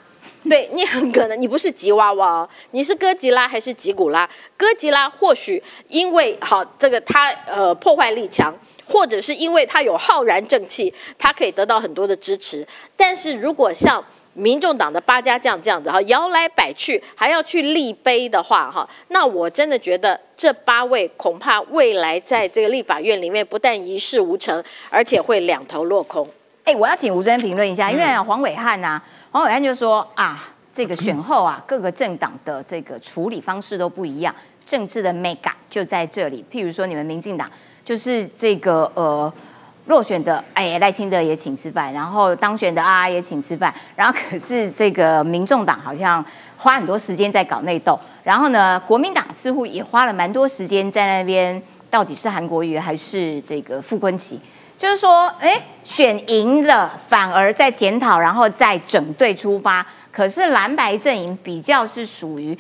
对你很可能，你不是吉娃娃哦，你是哥吉拉还是吉古拉？哥吉拉或许因为好这个它呃破坏力强，或者是因为它有浩然正气，它可以得到很多的支持。但是如果像民众党的八家将这样子哈，摇来摆去还要去立碑的话哈，那我真的觉得这八位恐怕未来在这个立法院里面不但一事无成，而且会两头落空。哎，我要请吴尊评论一下，因为黄伟汉呐，黄伟汉就说啊，这个选后啊，各个政党的这个处理方式都不一样，政治的 mega 就在这里。譬如说你们民进党就是这个呃。落选的哎，赖清德也请吃饭，然后当选的啊也请吃饭，然后可是这个民众党好像花很多时间在搞内斗，然后呢，国民党似乎也花了蛮多时间在那边，到底是韩国瑜还是这个傅昆萁？就是说，哎，选赢了反而在检讨，然后再整队出发，可是蓝白阵营比较是属于。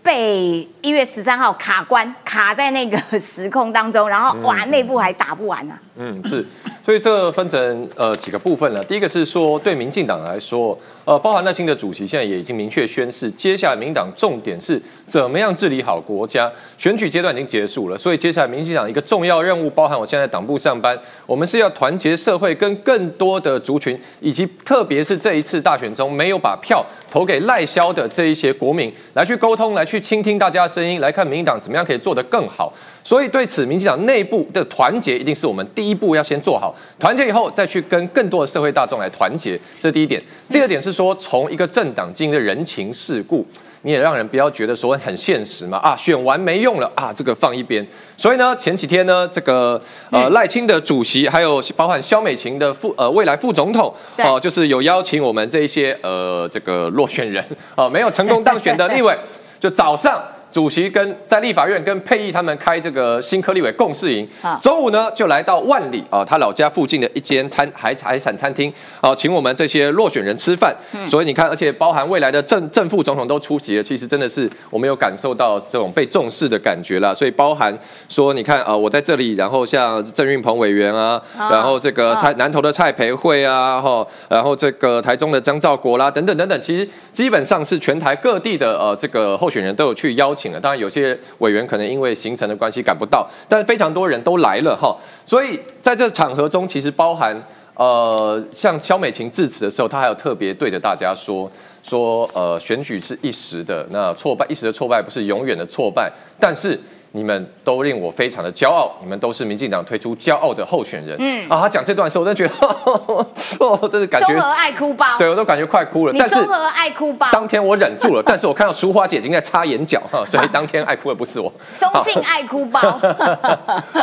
被一月十三号卡关，卡在那个时空当中，然后哇，内部还打不完呢。嗯，是，所以这分成呃几个部分了。第一个是说，对民进党来说。呃，包含赖清德主席现在也已经明确宣誓，接下来民党重点是怎么样治理好国家。选举阶段已经结束了，所以接下来民进党一个重要任务，包含我现在党部上班，我们是要团结社会，跟更多的族群，以及特别是这一次大选中没有把票投给赖萧的这一些国民，来去沟通，来去倾听大家的声音，来看民进党怎么样可以做得更好。所以对此，民进党内部的团结一定是我们第一步要先做好。团结以后，再去跟更多的社会大众来团结，这是第一点。第二点是说，从一个政党经营的人情世故，你也让人不要觉得说很现实嘛啊，选完没用了啊，这个放一边。所以呢，前几天呢，这个呃赖清的主席，还有包含萧美琴的副呃未来副总统，哦，就是有邀请我们这一些呃这个落选人哦，没有成功当选的 立委，就早上。主席跟在立法院跟佩义他们开这个新科立委共事营，中午呢就来到万里啊，他老家附近的一间餐海海产餐厅啊，请我们这些落选人吃饭。所以你看，而且包含未来的正正副总统都出席了，其实真的是我们有感受到这种被重视的感觉啦。所以包含说，你看啊，我在这里，然后像郑运鹏委员啊，然后这个蔡南投的蔡培慧啊，哈，然后这个台中的张兆国啦，等等等等，其实基本上是全台各地的呃这个候选人都有去邀。请了，当然有些委员可能因为行程的关系赶不到，但是非常多人都来了哈。所以在这场合中，其实包含呃，像肖美琴致辞的时候，她还有特别对着大家说说，呃，选举是一时的，那挫败一时的挫败不是永远的挫败，但是。你们都令我非常的骄傲，你们都是民进党推出骄傲的候选人。嗯啊，他讲这段时候，我真的觉得，哦，真是感觉。综合爱哭包。对，我都感觉快哭了。你综合爱哭包。当天我忍住了，但是我看到淑花姐已经在擦眼角哈，所以 当天爱哭的不是我。松信爱哭包。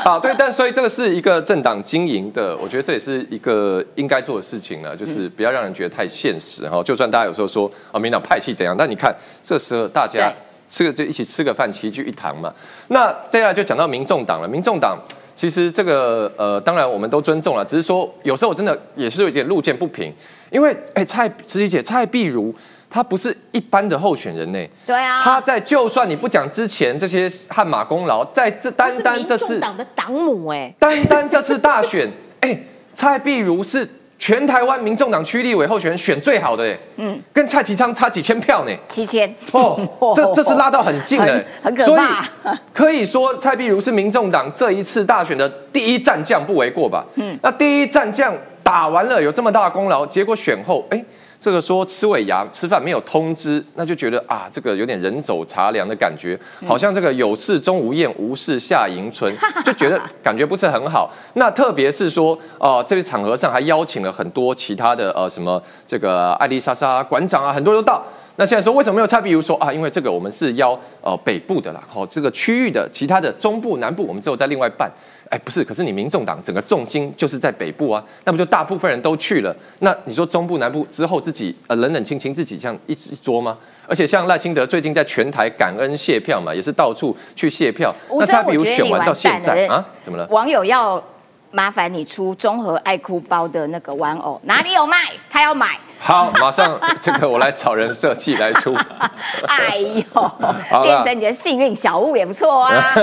好，对，但所以这个是一个政党经营的，我觉得这也是一个应该做的事情呢，就是不要让人觉得太现实哈。就算大家有时候说啊，民党派系怎样，但你看这时候大家。吃个就一起吃个饭，齐聚一堂嘛。那接下来就讲到民众党了。民众党其实这个呃，当然我们都尊重了，只是说有时候我真的也是有点路见不平，因为哎，蔡慈琪姐蔡碧如她不是一般的候选人呢。对啊。她在就算你不讲之前这些汗马功劳，在这单单这次党的党母哎，单单这次大选哎，蔡碧如是。全台湾民众党区立委候选人选最好的，欸，嗯，跟蔡其昌差几千票呢？七千哦，这 这是拉到很近的，很可怕。可以说蔡碧如是民众党这一次大选的第一战将，不为过吧？嗯，那第一战将打完了，有这么大的功劳，结果选后，哎。这个说吃尾牙吃饭没有通知，那就觉得啊，这个有点人走茶凉的感觉，好像这个有事钟无艳，无事夏迎春，就觉得感觉不是很好。那特别是说，呃，这个场合上还邀请了很多其他的呃什么这个艾丽莎莎馆长啊，很多都到。那现在说为什么没有蔡比如说啊，因为这个我们是邀呃北部的啦，好这个区域的其他的中部南部，我们之后再另外办。哎，不是，可是你民众党整个重心就是在北部啊，那不就大部分人都去了？那你说中部南部之后自己呃冷冷清清自己像一一桌吗？而且像赖清德最近在全台感恩谢票嘛，也是到处去谢票。那他比如选完到现在啊，怎么了？网友要麻烦你出综合爱哭包的那个玩偶，哪里有卖？他要买。好，马上这个我来找人设计来出。哎呦，变成你的幸运小物也不错啊。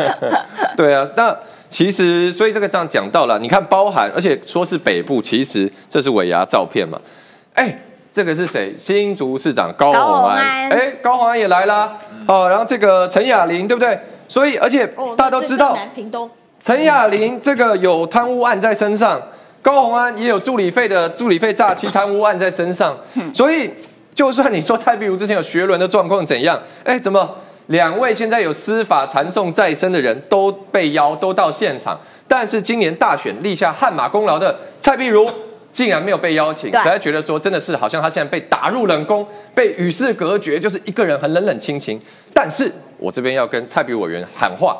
对啊，那其实所以这个这样讲到了，你看包含，而且说是北部，其实这是尾牙照片嘛。哎，这个是谁？新竹市长高鸿安。哎，高鸿安也来啦。哦，然后这个陈雅玲，对不对？所以而且大家都知道，陈雅玲这个有贪污案在身上。高鸿安也有助理费的助理费诈欺贪污案在身上，所以就算你说蔡碧如之前有学伦的状况怎样，哎，怎么两位现在有司法传送在身的人都被邀都到现场，但是今年大选立下汗马功劳的蔡碧如竟然没有被邀请，实在觉得说真的是好像他现在被打入冷宫，被与世隔绝，就是一个人很冷冷清清。但是我这边要跟蔡碧委员喊话，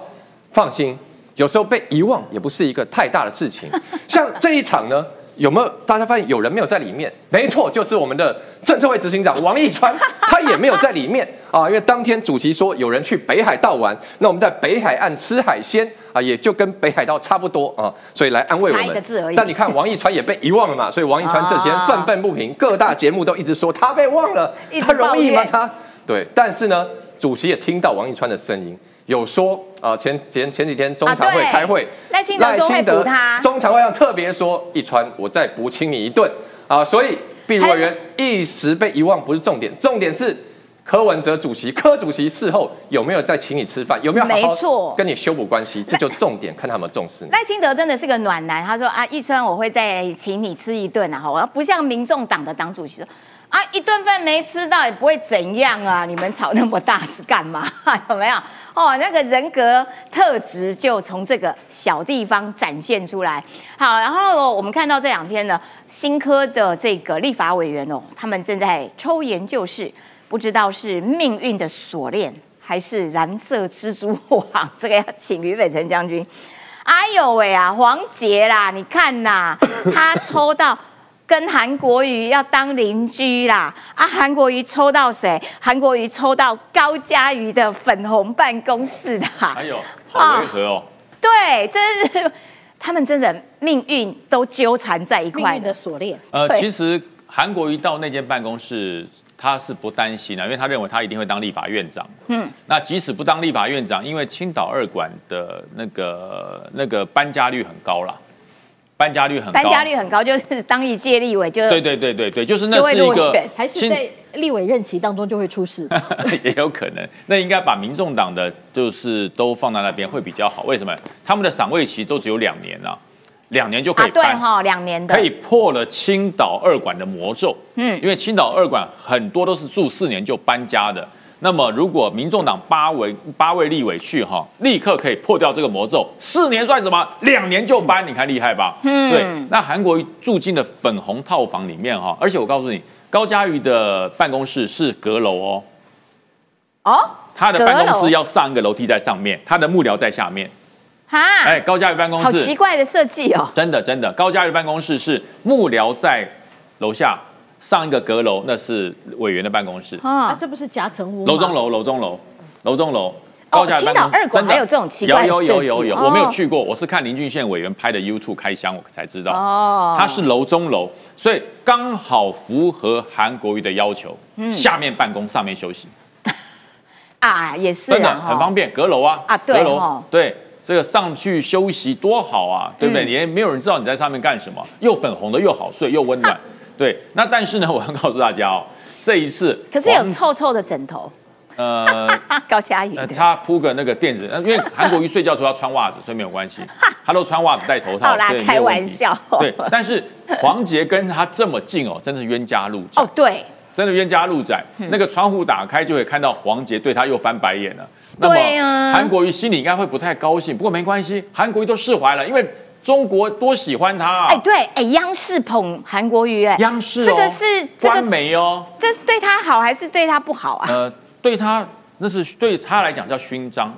放心。有时候被遗忘也不是一个太大的事情。像这一场呢，有没有大家发现有人没有在里面？没错，就是我们的政策会执行长王义川，他也没有在里面啊。因为当天主席说有人去北海道玩，那我们在北海岸吃海鲜啊，也就跟北海道差不多啊，所以来安慰我们。但你看王一川也被遗忘了嘛，所以王一川这几天愤愤不平，各大节目都一直说他被忘了，他容易吗？他对，但是呢，主席也听到王一川的声音。有说啊，前前前几天中常会开会，赖清德他，中常会上特别说，一川我再补请你一顿啊，所以毕委员一时被遗忘不是重点，重点是柯文哲主席柯主席事后有没有再请你吃饭，有没有好好跟你修补关系，这就重点，看他们重视。赖清德真的是个暖男，他说啊，一川我会再请你吃一顿啊，好，不像民众党的党主席说。啊，一顿饭没吃到也不会怎样啊！你们吵那么大是干嘛？有没有？哦，那个人格特质就从这个小地方展现出来。好，然后我们看到这两天呢，新科的这个立法委员哦，他们正在抽研究室，不知道是命运的锁链还是蓝色蜘蛛网。这个要请于北辰将军。哎呦喂啊，黄杰啦，你看呐，他抽到。跟韩国瑜要当邻居啦！啊，韩国瑜抽到谁？韩国瑜抽到高嘉瑜的粉红办公室的。还有，好违和哦。对，真是他们真的命运都纠缠在一块的锁链。呃，其实韩国瑜到那间办公室，他是不担心的，因为他认为他一定会当立法院长。嗯，那即使不当立法院长，因为青岛二馆的那个那个搬家率很高了。搬家率很高，搬家率很高，就是当一届立委就对对对对对，就是那是一个，还是在立委任期当中就会出事，也有可能。那应该把民众党的就是都放在那边会比较好。为什么？他们的赏位期都只有两年啊，两年就可以搬哈，两年的可以破了青岛二馆的魔咒。嗯，因为青岛二馆很多都是住四年就搬家的。那么，如果民众党八位八位立委去哈，立刻可以破掉这个魔咒。四年算什么？两年就搬，你看厉害吧？嗯，对。那韩国瑜住进了粉红套房里面哈，而且我告诉你，高嘉瑜的办公室是阁楼哦。哦，他的办公室要上一个楼梯在上面，他的幕僚在下面。哈，哎，高嘉瑜办公室好奇怪的设计哦。真的真的，高嘉瑜办公室是幕僚在楼下。上一个阁楼那是委员的办公室。啊，这不是夹层屋楼中楼，楼中楼，楼中楼。哦，青岛二馆还有这种奇怪有有有有有，我没有去过，我是看林俊宪委员拍的 YouTube 开箱，我才知道。哦，它是楼中楼，所以刚好符合韩国瑜的要求，下面办公，上面休息。啊，也是真的很方便，阁楼啊啊，阁楼。对。这个上去休息多好啊，对不对？也没有人知道你在上面干什么，又粉红的又好睡又温暖。对，那但是呢，我要告诉大家哦，这一次可是有臭臭的枕头。呃，高佳宇，他铺个那个垫子，因为韩国瑜睡觉时候要穿袜子，所以没有关系。他都穿袜子戴头套，所以开玩笑。对，但是黄杰跟他这么近哦，真的是冤家路窄。哦，对，真的冤家路窄。那个窗户打开就可以看到黄杰对他又翻白眼了。对啊，韩国瑜心里应该会不太高兴，不过没关系，韩国瑜都释怀了，因为中国多喜欢他。哎，对，哎，央视捧韩国瑜，哎，央视这个是官媒哦，这是对他好还是对他不好啊？呃。对他，那是对他来讲叫勋章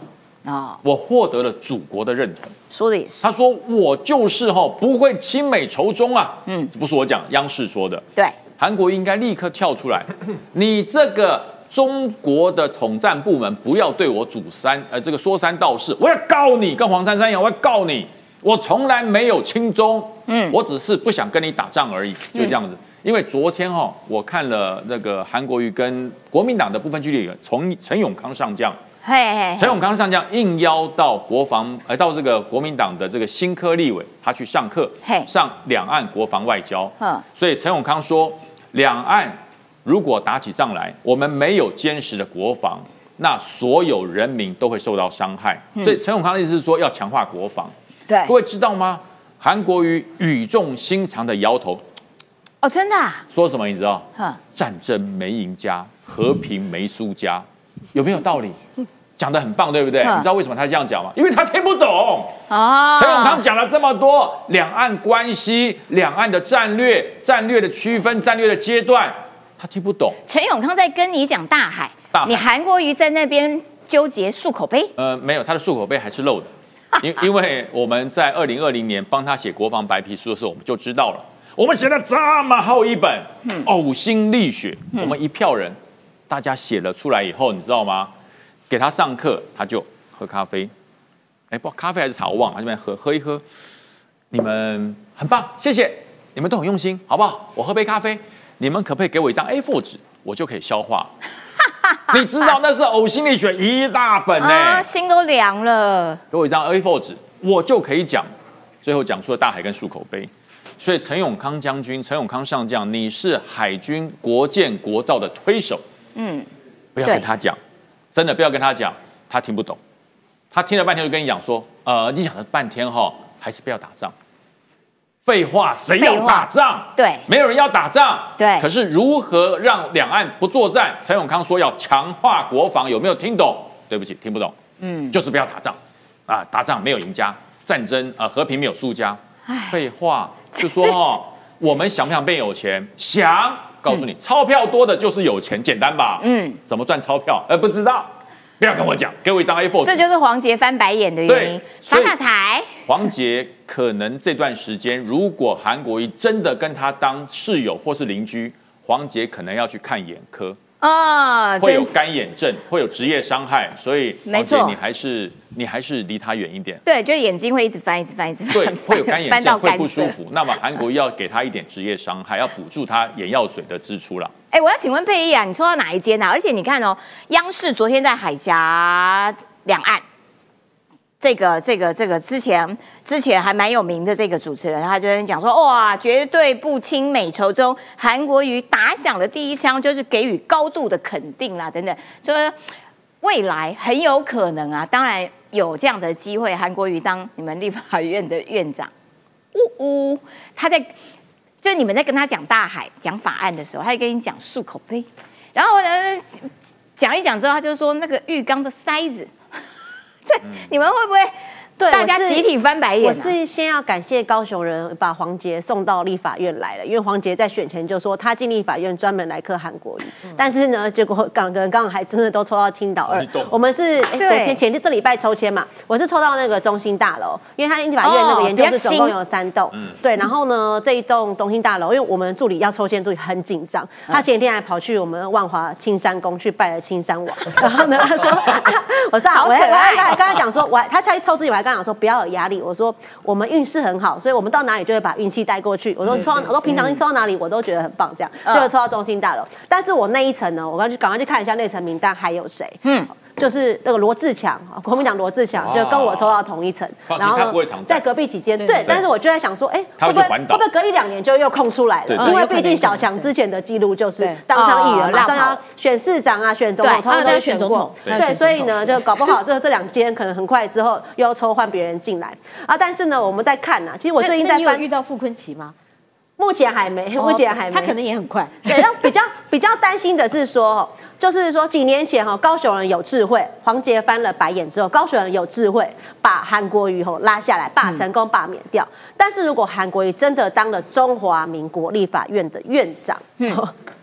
啊！我获得了祖国的认同。说的也是。他说我就是哈不会亲美仇中啊。嗯，不是我讲，央视说的。对，韩国应该立刻跳出来，你这个中国的统战部门不要对我主三呃这个说三道四，我要告你，跟黄珊珊一样，我要告你，我从来没有轻中，嗯，我只是不想跟你打仗而已，就这样子。因为昨天哈，我看了那个韩国瑜跟国民党的部分剧烈员，从陈永康上将，陈永康上将应邀到国防，呃，到这个国民党的这个新科立委，他去上课，上两岸国防外交。嗯，所以陈永康说，两岸如果打起仗来，我们没有坚实的国防，那所有人民都会受到伤害。所以陈永康的意思是说，要强化国防。对，各位知道吗？韩国瑜语重心长的摇头。哦，真的？说什么你知道？战争没赢家，和平没输家，有没有道理？讲的很棒，对不对？你知道为什么他这样讲吗？因为他听不懂。啊！陈永康讲了这么多两岸关系、两岸的战略、战略的区分、战略的阶段，他听不懂。陈永康在跟你讲大海，你韩国瑜在那边纠结漱口杯。呃，没有，他的漱口杯还是漏的。因因为我们在二零二零年帮他写国防白皮书的时候，我们就知道了。我们写了这么厚一本呕心沥血，我们一票人，大家写了出来以后，你知道吗？给他上课，他就喝咖啡。哎，不，咖啡还是茶，我忘了。这边喝喝一喝，你们很棒，谢谢，你们都很用心，好不好？我喝杯咖啡，你们可不可以给我一张 A4 纸，我就可以消化？你知道那是呕心沥血一大本呢，心都凉了。给我一张 A4 纸，我就可以讲，最后讲出了大海跟漱口杯。所以陈永康将军、陈永康上将，你是海军国建国造的推手，嗯，不要跟他讲，真的不要跟他讲，他听不懂，他听了半天就跟你讲说，呃，你讲了半天哈，还是不要打仗，废话，谁要打仗？对，没有人要打仗，对。可是如何让两岸不作战？陈永康说要强化国防，有没有听懂？对不起，听不懂，嗯，就是不要打仗，啊，打仗没有赢家，战争啊，和平没有输家，废话。就说哦，我们想不想变有钱？想，告诉你，钞票多的就是有钱，简单吧？嗯，怎么赚钞票？呃，不知道，不要跟我讲，给我一张 A4。这就是黄杰翻白眼的原因，发大财。黄杰可能这段时间，如果韩国瑜真的跟他当室友或是邻居，黄杰可能要去看眼科。啊，会有干眼症，会有职业伤害，所以没错，你还是你还是离他远一点。对，就眼睛会一直翻，一直翻，一直翻，对，会有干眼症，会不舒服。那么韩国要给他一点职业伤害，要补助他眼药水的支出了。哎，我要请问佩仪啊，你抽到哪一间啊？而且你看哦，央视昨天在海峡两岸。这个这个这个之前之前还蛮有名的这个主持人，他就跟你讲说，哇，绝对不亲美仇中，韩国瑜打响的第一枪就是给予高度的肯定啦，等等，说未来很有可能啊，当然有这样的机会，韩国瑜当你们立法院的院长，呜呜，他在就你们在跟他讲大海讲法案的时候，他跟你讲漱口杯，然后呢讲一讲之后，他就说那个浴缸的塞子。这你们会不会？大家集体翻白眼。我是先要感谢高雄人把黄杰送到立法院来了，因为黄杰在选前就说他进立法院专门来克韩国瑜，但是呢，结果刚刚刚还真的都抽到青岛二。我们是昨天前这礼拜抽签嘛，我是抽到那个中心大楼，因为他立法院那个研究室总共有三栋，对，然后呢这一栋中心大楼，因为我们助理要抽签，助理很紧张，他前一天还跑去我们万华青山宫去拜了青山王，然后呢他说，我说好，我还我还刚才刚才讲说，我他下去抽自己，我还刚讲说不要有压力。我说我们运势很好，所以我们到哪里就会把运气带过去。我说抽，我说平常抽到哪里我都觉得很棒，这样就会抽到中心大楼。但是我那一层呢，我刚去赶快去看一下那层名单还有谁。嗯，就是那个罗志强，国民党罗志强就跟我抽到同一层，然后在隔壁几间，对，但是我就在想说，哎，会不会会不会隔一两年就又空出来了？因为毕竟小强之前的记录就是当上议员，马上要选市长啊，选总统，他都选过，对，所以呢，就搞不好这这两间可能很快之后又要抽换别人进来。啊。但是呢，我们在看呢，其实我最近在翻遇到傅昆奇吗？目前还没，目前还没，他可能也很快。对，然后比较比较担心的是说，就是说几年前哈，高雄人有智慧，黄杰翻了白眼之后，高雄人有智慧，把韩国瑜吼拉下来，罢成功罢免掉。但是如果韩国瑜真的当了中华民国立法院的院长，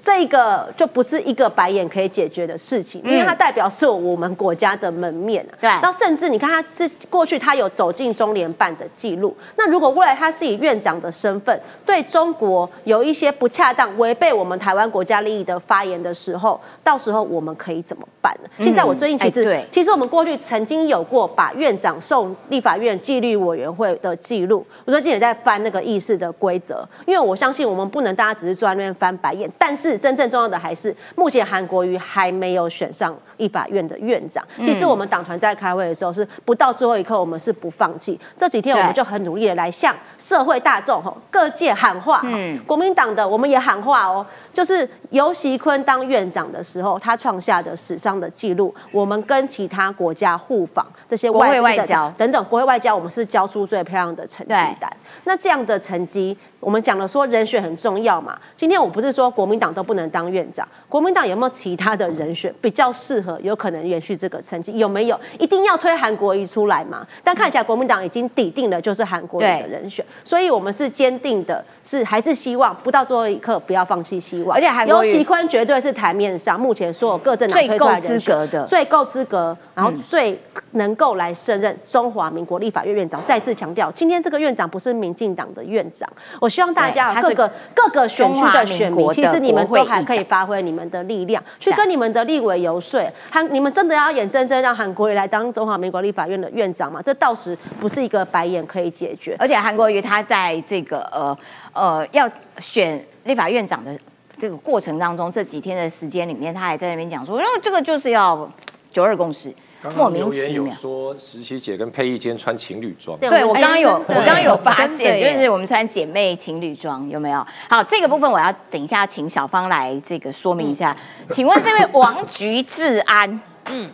这个就不是一个白眼可以解决的事情，因为它代表是我们国家的门面对，然后甚至你看他是过去他有走进中联办的记录，那如果未来他是以院长的身份对中国有一些不恰当、违背我们台湾国家利益的发言的时候，到时候我们可以怎么办呢？现在我最近其实，其实我们过去曾经有过把院长送立法院纪律委员会的记录，我最近也在翻那个议事的规则，因为我相信我们不能大家只是坐在那边翻白眼，但是。真正重要的还是，目前韩国瑜还没有选上。立法院的院长，其实我们党团在开会的时候是不到最后一刻，我们是不放弃。这几天我们就很努力的来向社会大众、吼各界喊话。嗯，国民党的我们也喊话哦，就是尤习坤当院长的时候，他创下的史上的记录，我们跟其他国家互访这些外外交等等国会外交，我们是交出最漂亮的成绩单。那这样的成绩，我们讲了说人选很重要嘛。今天我不是说国民党都不能当院长，国民党有没有其他的人选比较适合？有可能延续这个成绩有没有？一定要推韩国瑜出来嘛？但看起来国民党已经抵定了，就是韩国瑜的人选，所以我们是坚定的，是还是希望不到最后一刻不要放弃希望。而且韩国瑜、尤其坤绝对是台面上目前所有各政党推出来的资格的最够资格，然后最能够来胜任中华民国立法院院长。再次强调，今天这个院长不是民进党的院长，我希望大家各个各个选区的选民，其实你们都还可以发挥你们的力量，去跟你们的立委游说。韩，你们真的要眼睁睁让韩国瑜来当中华民国立法院的院长吗？这到时不是一个白眼可以解决。而且韩国瑜他在这个呃呃要选立法院长的这个过程当中，这几天的时间里面，他还在那边讲说，因为这个就是要九二共识。莫名其妙。说十七姐跟佩仪今天穿情侣装，对我刚刚有我刚刚有发现，就是我们穿姐妹情侣装有没有？好，这个部分我要等一下请小芳来这个说明一下。请问这位王菊治安，嗯，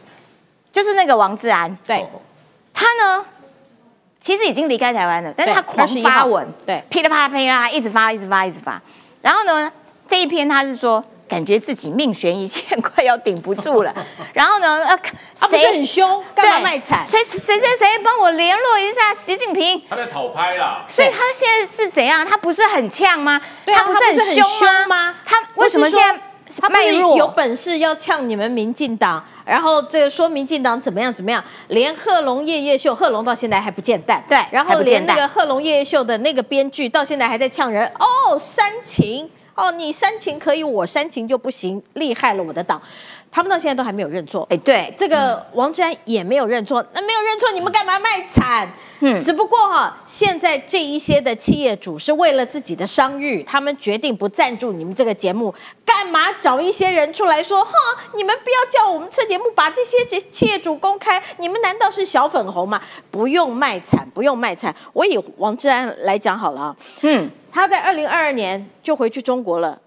就是那个王志安，对，他呢其实已经离开台湾了，但是他狂发文，对，噼里啪啦噼里啪啦一直发一直发一直发，然后呢这一篇他是说。感觉自己命悬一线，快要顶不住了。然后呢，呃，谁很凶？干嘛卖惨？谁谁谁谁帮我联络一下习近平？他在讨拍啦。所以他现在是怎样？他不是很呛吗？他不是很凶吗？他为什么现在他卖弱？有本事要呛你们民进党，然后这个说民进党怎么样怎么样？连贺龙夜夜秀，贺龙到现在还不见蛋。对，然后连那个贺龙夜夜秀的那个编剧到现在还在呛人。哦，煽情。哦，你煽情可以，我煽情就不行，厉害了我的党，他们到现在都还没有认错。哎，对，这个王志安也没有认错，那没有认错，你们干嘛卖惨？嗯，只不过哈，现在这一些的企业主是为了自己的商誉，他们决定不赞助你们这个节目，干嘛找一些人出来说，哈，你们不要叫我们车节目把这些企企业主公开，你们难道是小粉红吗？不用卖惨，不用卖惨，我以王志安来讲好了啊，嗯。他在二零二二年就回去中国了，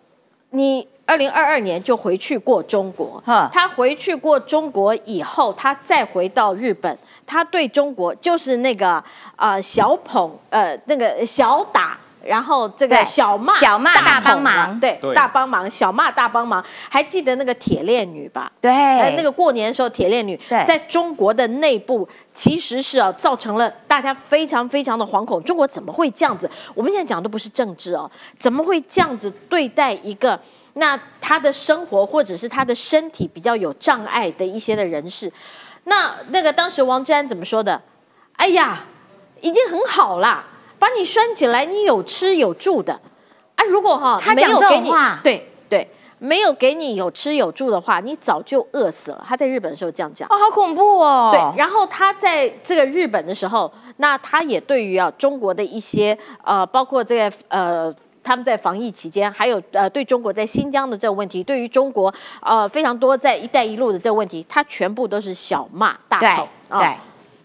你二零二二年就回去过中国，他回去过中国以后，他再回到日本，他对中国就是那个啊小捧呃那个小打。然后这个小骂小骂大帮忙，对大帮忙，小骂大帮忙。还记得那个铁链女吧？对，那个过年的时候，铁链女在中国的内部其实是啊，造成了大家非常非常的惶恐。中国怎么会这样子？我们现在讲的不是政治哦，怎么会这样子对待一个那他的生活或者是他的身体比较有障碍的一些的人士？那那个当时王志安怎么说的？哎呀，已经很好了。把你拴起来，你有吃有住的啊！如果哈没有给你，对对，没有给你有吃有住的话，你早就饿死了。他在日本的时候这样讲，哦，好恐怖哦。对，然后他在这个日本的时候，那他也对于啊中国的一些呃，包括这个呃他们在防疫期间，还有呃对中国在新疆的这个问题，对于中国呃非常多在“一带一路”的这个问题，他全部都是小骂大吼啊。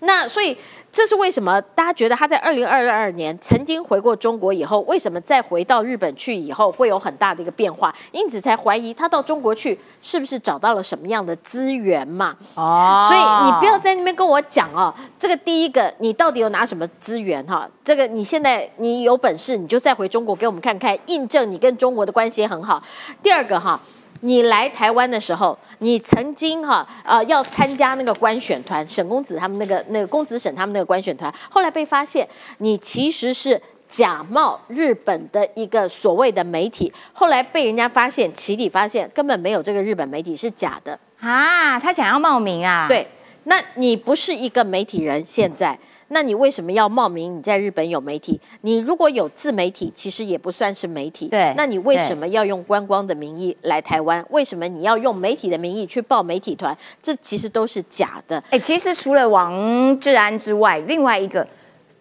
那所以。这是为什么？大家觉得他在二零二二年曾经回过中国以后，为什么再回到日本去以后会有很大的一个变化？因此才怀疑他到中国去是不是找到了什么样的资源嘛？哦，所以你不要在那边跟我讲哦。这个第一个，你到底有拿什么资源哈？这个你现在你有本事你就再回中国给我们看看，印证你跟中国的关系很好。第二个哈。你来台湾的时候，你曾经哈呃要参加那个官选团，沈公子他们那个那个公子沈他们那个官选团，后来被发现你其实是假冒日本的一个所谓的媒体，后来被人家发现，起底发现根本没有这个日本媒体是假的啊，他想要冒名啊？对，那你不是一个媒体人，现在。那你为什么要冒名？你在日本有媒体，你如果有自媒体，其实也不算是媒体。对，那你为什么要用观光的名义来台湾？为什么你要用媒体的名义去报媒体团？这其实都是假的。哎，其实除了王志安之外，另外一个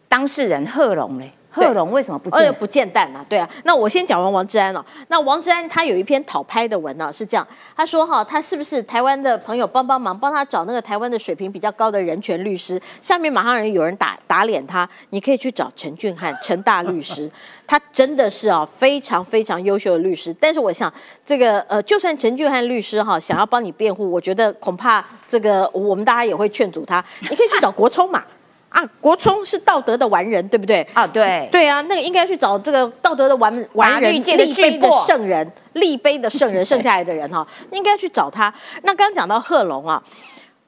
当事人贺龙嘞。贺龙为什么不见？不见蛋啊？对啊，那我先讲完王志安了。那王志安他有一篇讨拍的文呢，是这样，他说哈，他是不是台湾的朋友帮帮忙，帮他找那个台湾的水平比较高的人权律师？下面马上人有人打打脸他，你可以去找陈俊翰陈大律师，他真的是啊非常非常优秀的律师。但是我想这个呃，就算陈俊翰律师哈想要帮你辩护，我觉得恐怕这个我们大家也会劝阻他，你可以去找国聪嘛。啊，国聪是道德的完人，对不对？啊，对，对啊，那个应该去找这个道德的完完人，立碑的圣人，立碑的圣人，剩下来的人哈，应该去找他。那刚刚讲到贺龙啊。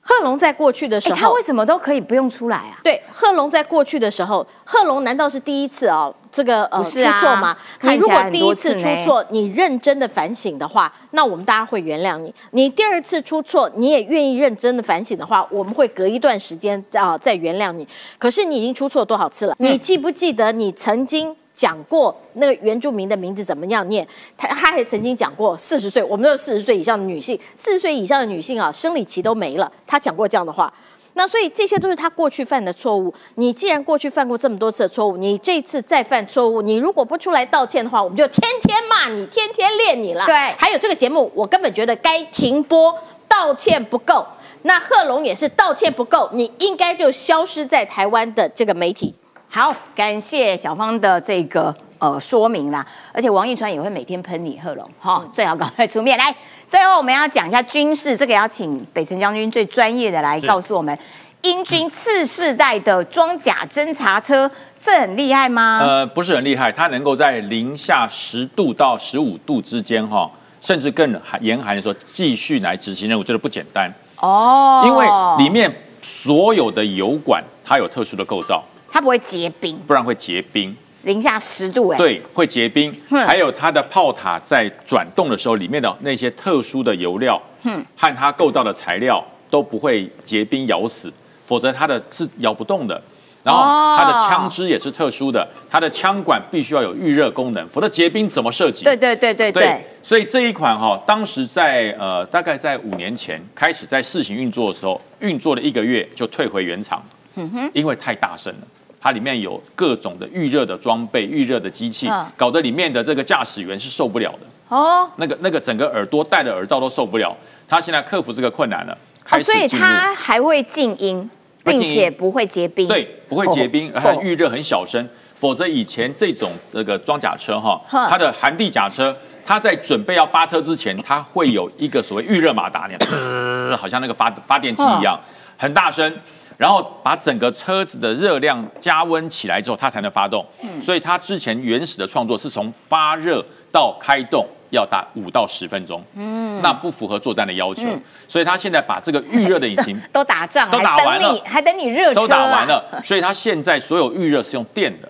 贺龙在过去的时候，他为什么都可以不用出来啊？对，贺龙在过去的时候，贺龙难道是第一次啊？这个呃出错吗？你如果第一次出错，你认真的反省的话，那我们大家会原谅你。你第二次出错，你也愿意认真的反省的话，我们会隔一段时间啊再原谅你。可是你已经出错多少次了？你记不记得你曾经？讲过那个原住民的名字怎么样念？他他还曾经讲过四十岁，我们都是四十岁以上的女性，四十岁以上的女性啊，生理期都没了。他讲过这样的话，那所以这些都是他过去犯的错误。你既然过去犯过这么多次的错误，你这次再犯错误，你如果不出来道歉的话，我们就天天骂你，天天练你了。对，还有这个节目，我根本觉得该停播，道歉不够。那贺龙也是道歉不够，你应该就消失在台湾的这个媒体。好，感谢小芳的这个呃说明啦，而且王一川也会每天喷你贺龙，哈，最好赶快出面来。最后我们要讲一下军事，这个要请北辰将军最专业的来告诉我们，英军次世代的装甲侦察车，这很厉害吗？呃，不是很厉害，它能够在零下十度到十五度之间，哈，甚至更寒严寒的时候继续来执行任务，这个不简单哦，因为里面所有的油管它有特殊的构造。它不会结冰，不然会结冰。零下十度，哎，对，会结冰。还有它的炮塔在转动的时候，里面的那些特殊的油料，嗯，和它构造的材料都不会结冰咬死，否则它的是咬不动的。然后它的枪支也是特殊的，它的枪管必须要有预热功能，否则结冰怎么设计？对对对对对。所以这一款哈，当时在呃大概在五年前开始在试行运作的时候，运作了一个月就退回原厂，嗯哼，因为太大声了。它里面有各种的预热的装备、预热的机器，搞得里面的这个驾驶员是受不了的。哦，那个那个整个耳朵戴的耳罩都受不了。他现在克服这个困难了，哦，所以它还会静音，并且不会结冰。对，不会结冰，而且预热很小声。否则以前这种这个装甲车哈，它的寒地甲车，它在准备要发车之前，它会有一个所谓预热马达那样，好像那个发发电机一样，很大声。然后把整个车子的热量加温起来之后，它才能发动。嗯，所以它之前原始的创作是从发热到开动要打五到十分钟。嗯，那不符合作战的要求。所以它现在把这个预热的引擎 都打仗，都打完了，还等你热都打完了。所以它现在所有预热是用电的。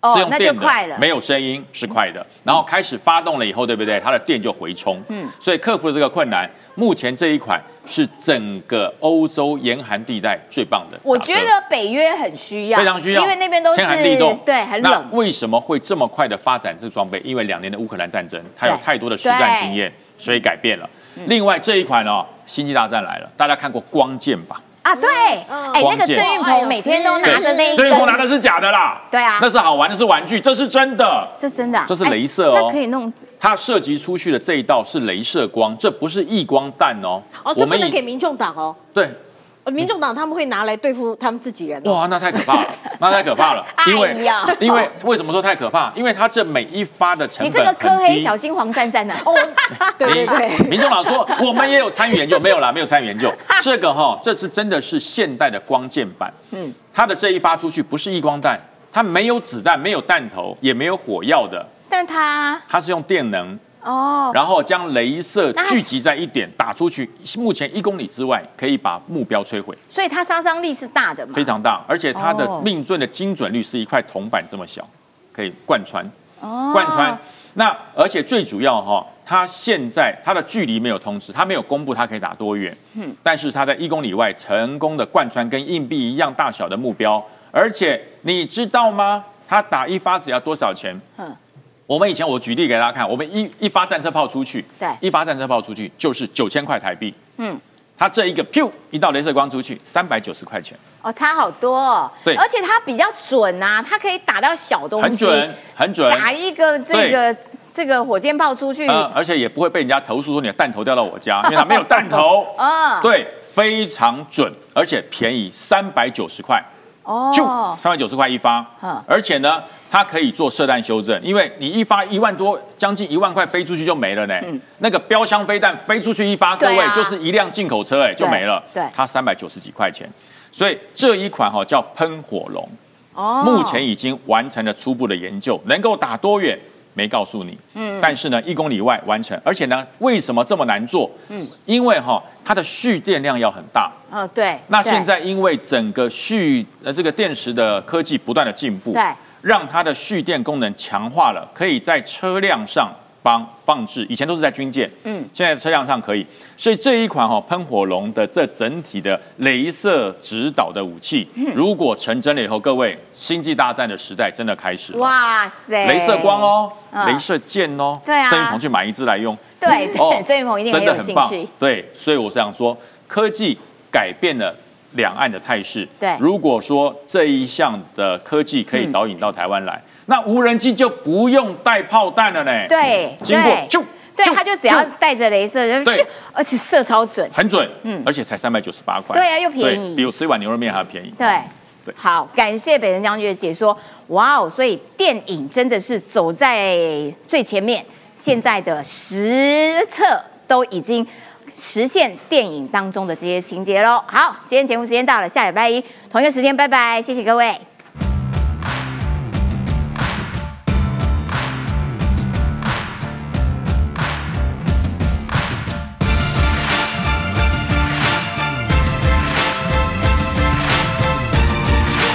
哦是用电的，没有声音是快的。然后开始发动了以后，对不对？它的电就回充。嗯，所以克服了这个困难。目前这一款是整个欧洲严寒地带最棒的。我觉得北约很需要，非常需要，因为那边都是天寒地冻，对，很冷。为什么会这么快的发展这装备？因为两年的乌克兰战争，它有太多的实战经验，所以改变了。另外这一款哦，星际大战来了，大家看过光剑吧？啊，对，哎，那个郑云鹏每天都拿着那一，郑运鹏拿的是假的啦，对啊，那是好玩的是玩具，这是真的，这真的，这是镭射哦，可以弄。它射击出去的这一道是镭射光，这不是异光弹哦。哦，这不能给民众党哦。对。民众党他们会拿来对付他们自己人。哇，那太可怕了，那太可怕了。因为 因为为什么说太可怕？因为他这每一发的成本你这个科黑小心黄珊珊呢？哦，对对对。民众党说 我们也有参与研究，没有啦，没有参与研究。这个哈，这次真的是现代的光剑版。嗯，它的这一发出去不是异光弹，它没有子弹，没有弹头，也没有火药的。但它它是用电能。哦，然后将镭射聚集在一点打出去，目前一公里之外可以把目标摧毁，所以它杀伤力是大的嘛，非常大，而且它的命中的精准率是一块铜板这么小，可以贯穿，贯穿。那而且最主要哈，它现在它的距离没有通知，它没有公布它可以打多远，嗯，但是它在一公里外成功的贯穿跟硬币一样大小的目标，而且你知道吗？它打一发只要多少钱？嗯。我们以前我举例给大家看，我们一一发战车炮出去，对，一发战车炮出去就是九千块台币。嗯，它这一个噗一道镭射光出去，三百九十块钱。哦，差好多。对，而且它比较准啊，它可以打到小东西，很准，很准。打一个这个这个火箭炮出去，而且也不会被人家投诉说你的弹头掉到我家，因为它没有弹头。啊，对，非常准，而且便宜，三百九十块。哦，就三百九十块一发。嗯，而且呢。它可以做射弹修正，因为你一发一万多，将近一万块飞出去就没了呢。嗯，那个标枪飞弹飞出去一发，各位就是一辆进口车哎，就没了。对，它三百九十几块钱，所以这一款哈叫喷火龙，哦，目前已经完成了初步的研究，能够打多远没告诉你。嗯，但是呢，一公里外完成，而且呢，为什么这么难做？嗯，因为哈它的蓄电量要很大。哦，对。那现在因为整个蓄呃这个电池的科技不断的进步。对。让它的蓄电功能强化了，可以在车辆上帮放置，以前都是在军舰，嗯，现在车辆上可以。所以这一款哈喷火龙的这整体的镭射指导的武器，如果成真了以后，各位星际大战的时代真的开始了。哇塞！镭射光哦，镭射箭哦，对啊，郑云鹏去买一支来用。对，郑云鹏一定真的很棒。对，所以我想说，科技改变了。两岸的态势，对，如果说这一项的科技可以导引到台湾来，那无人机就不用带炮弹了呢。对，经过就，对，他就只要带着镭射，对，而且射超准，很准，嗯，而且才三百九十八块，对啊，又便宜，比我吃一碗牛肉面还要便宜。对，对，好，感谢北辰将军的解说，哇哦，所以电影真的是走在最前面，现在的实测都已经。实现电影当中的这些情节喽。好，今天节目时间到了，下礼拜一同一个时间，拜拜，谢谢各位。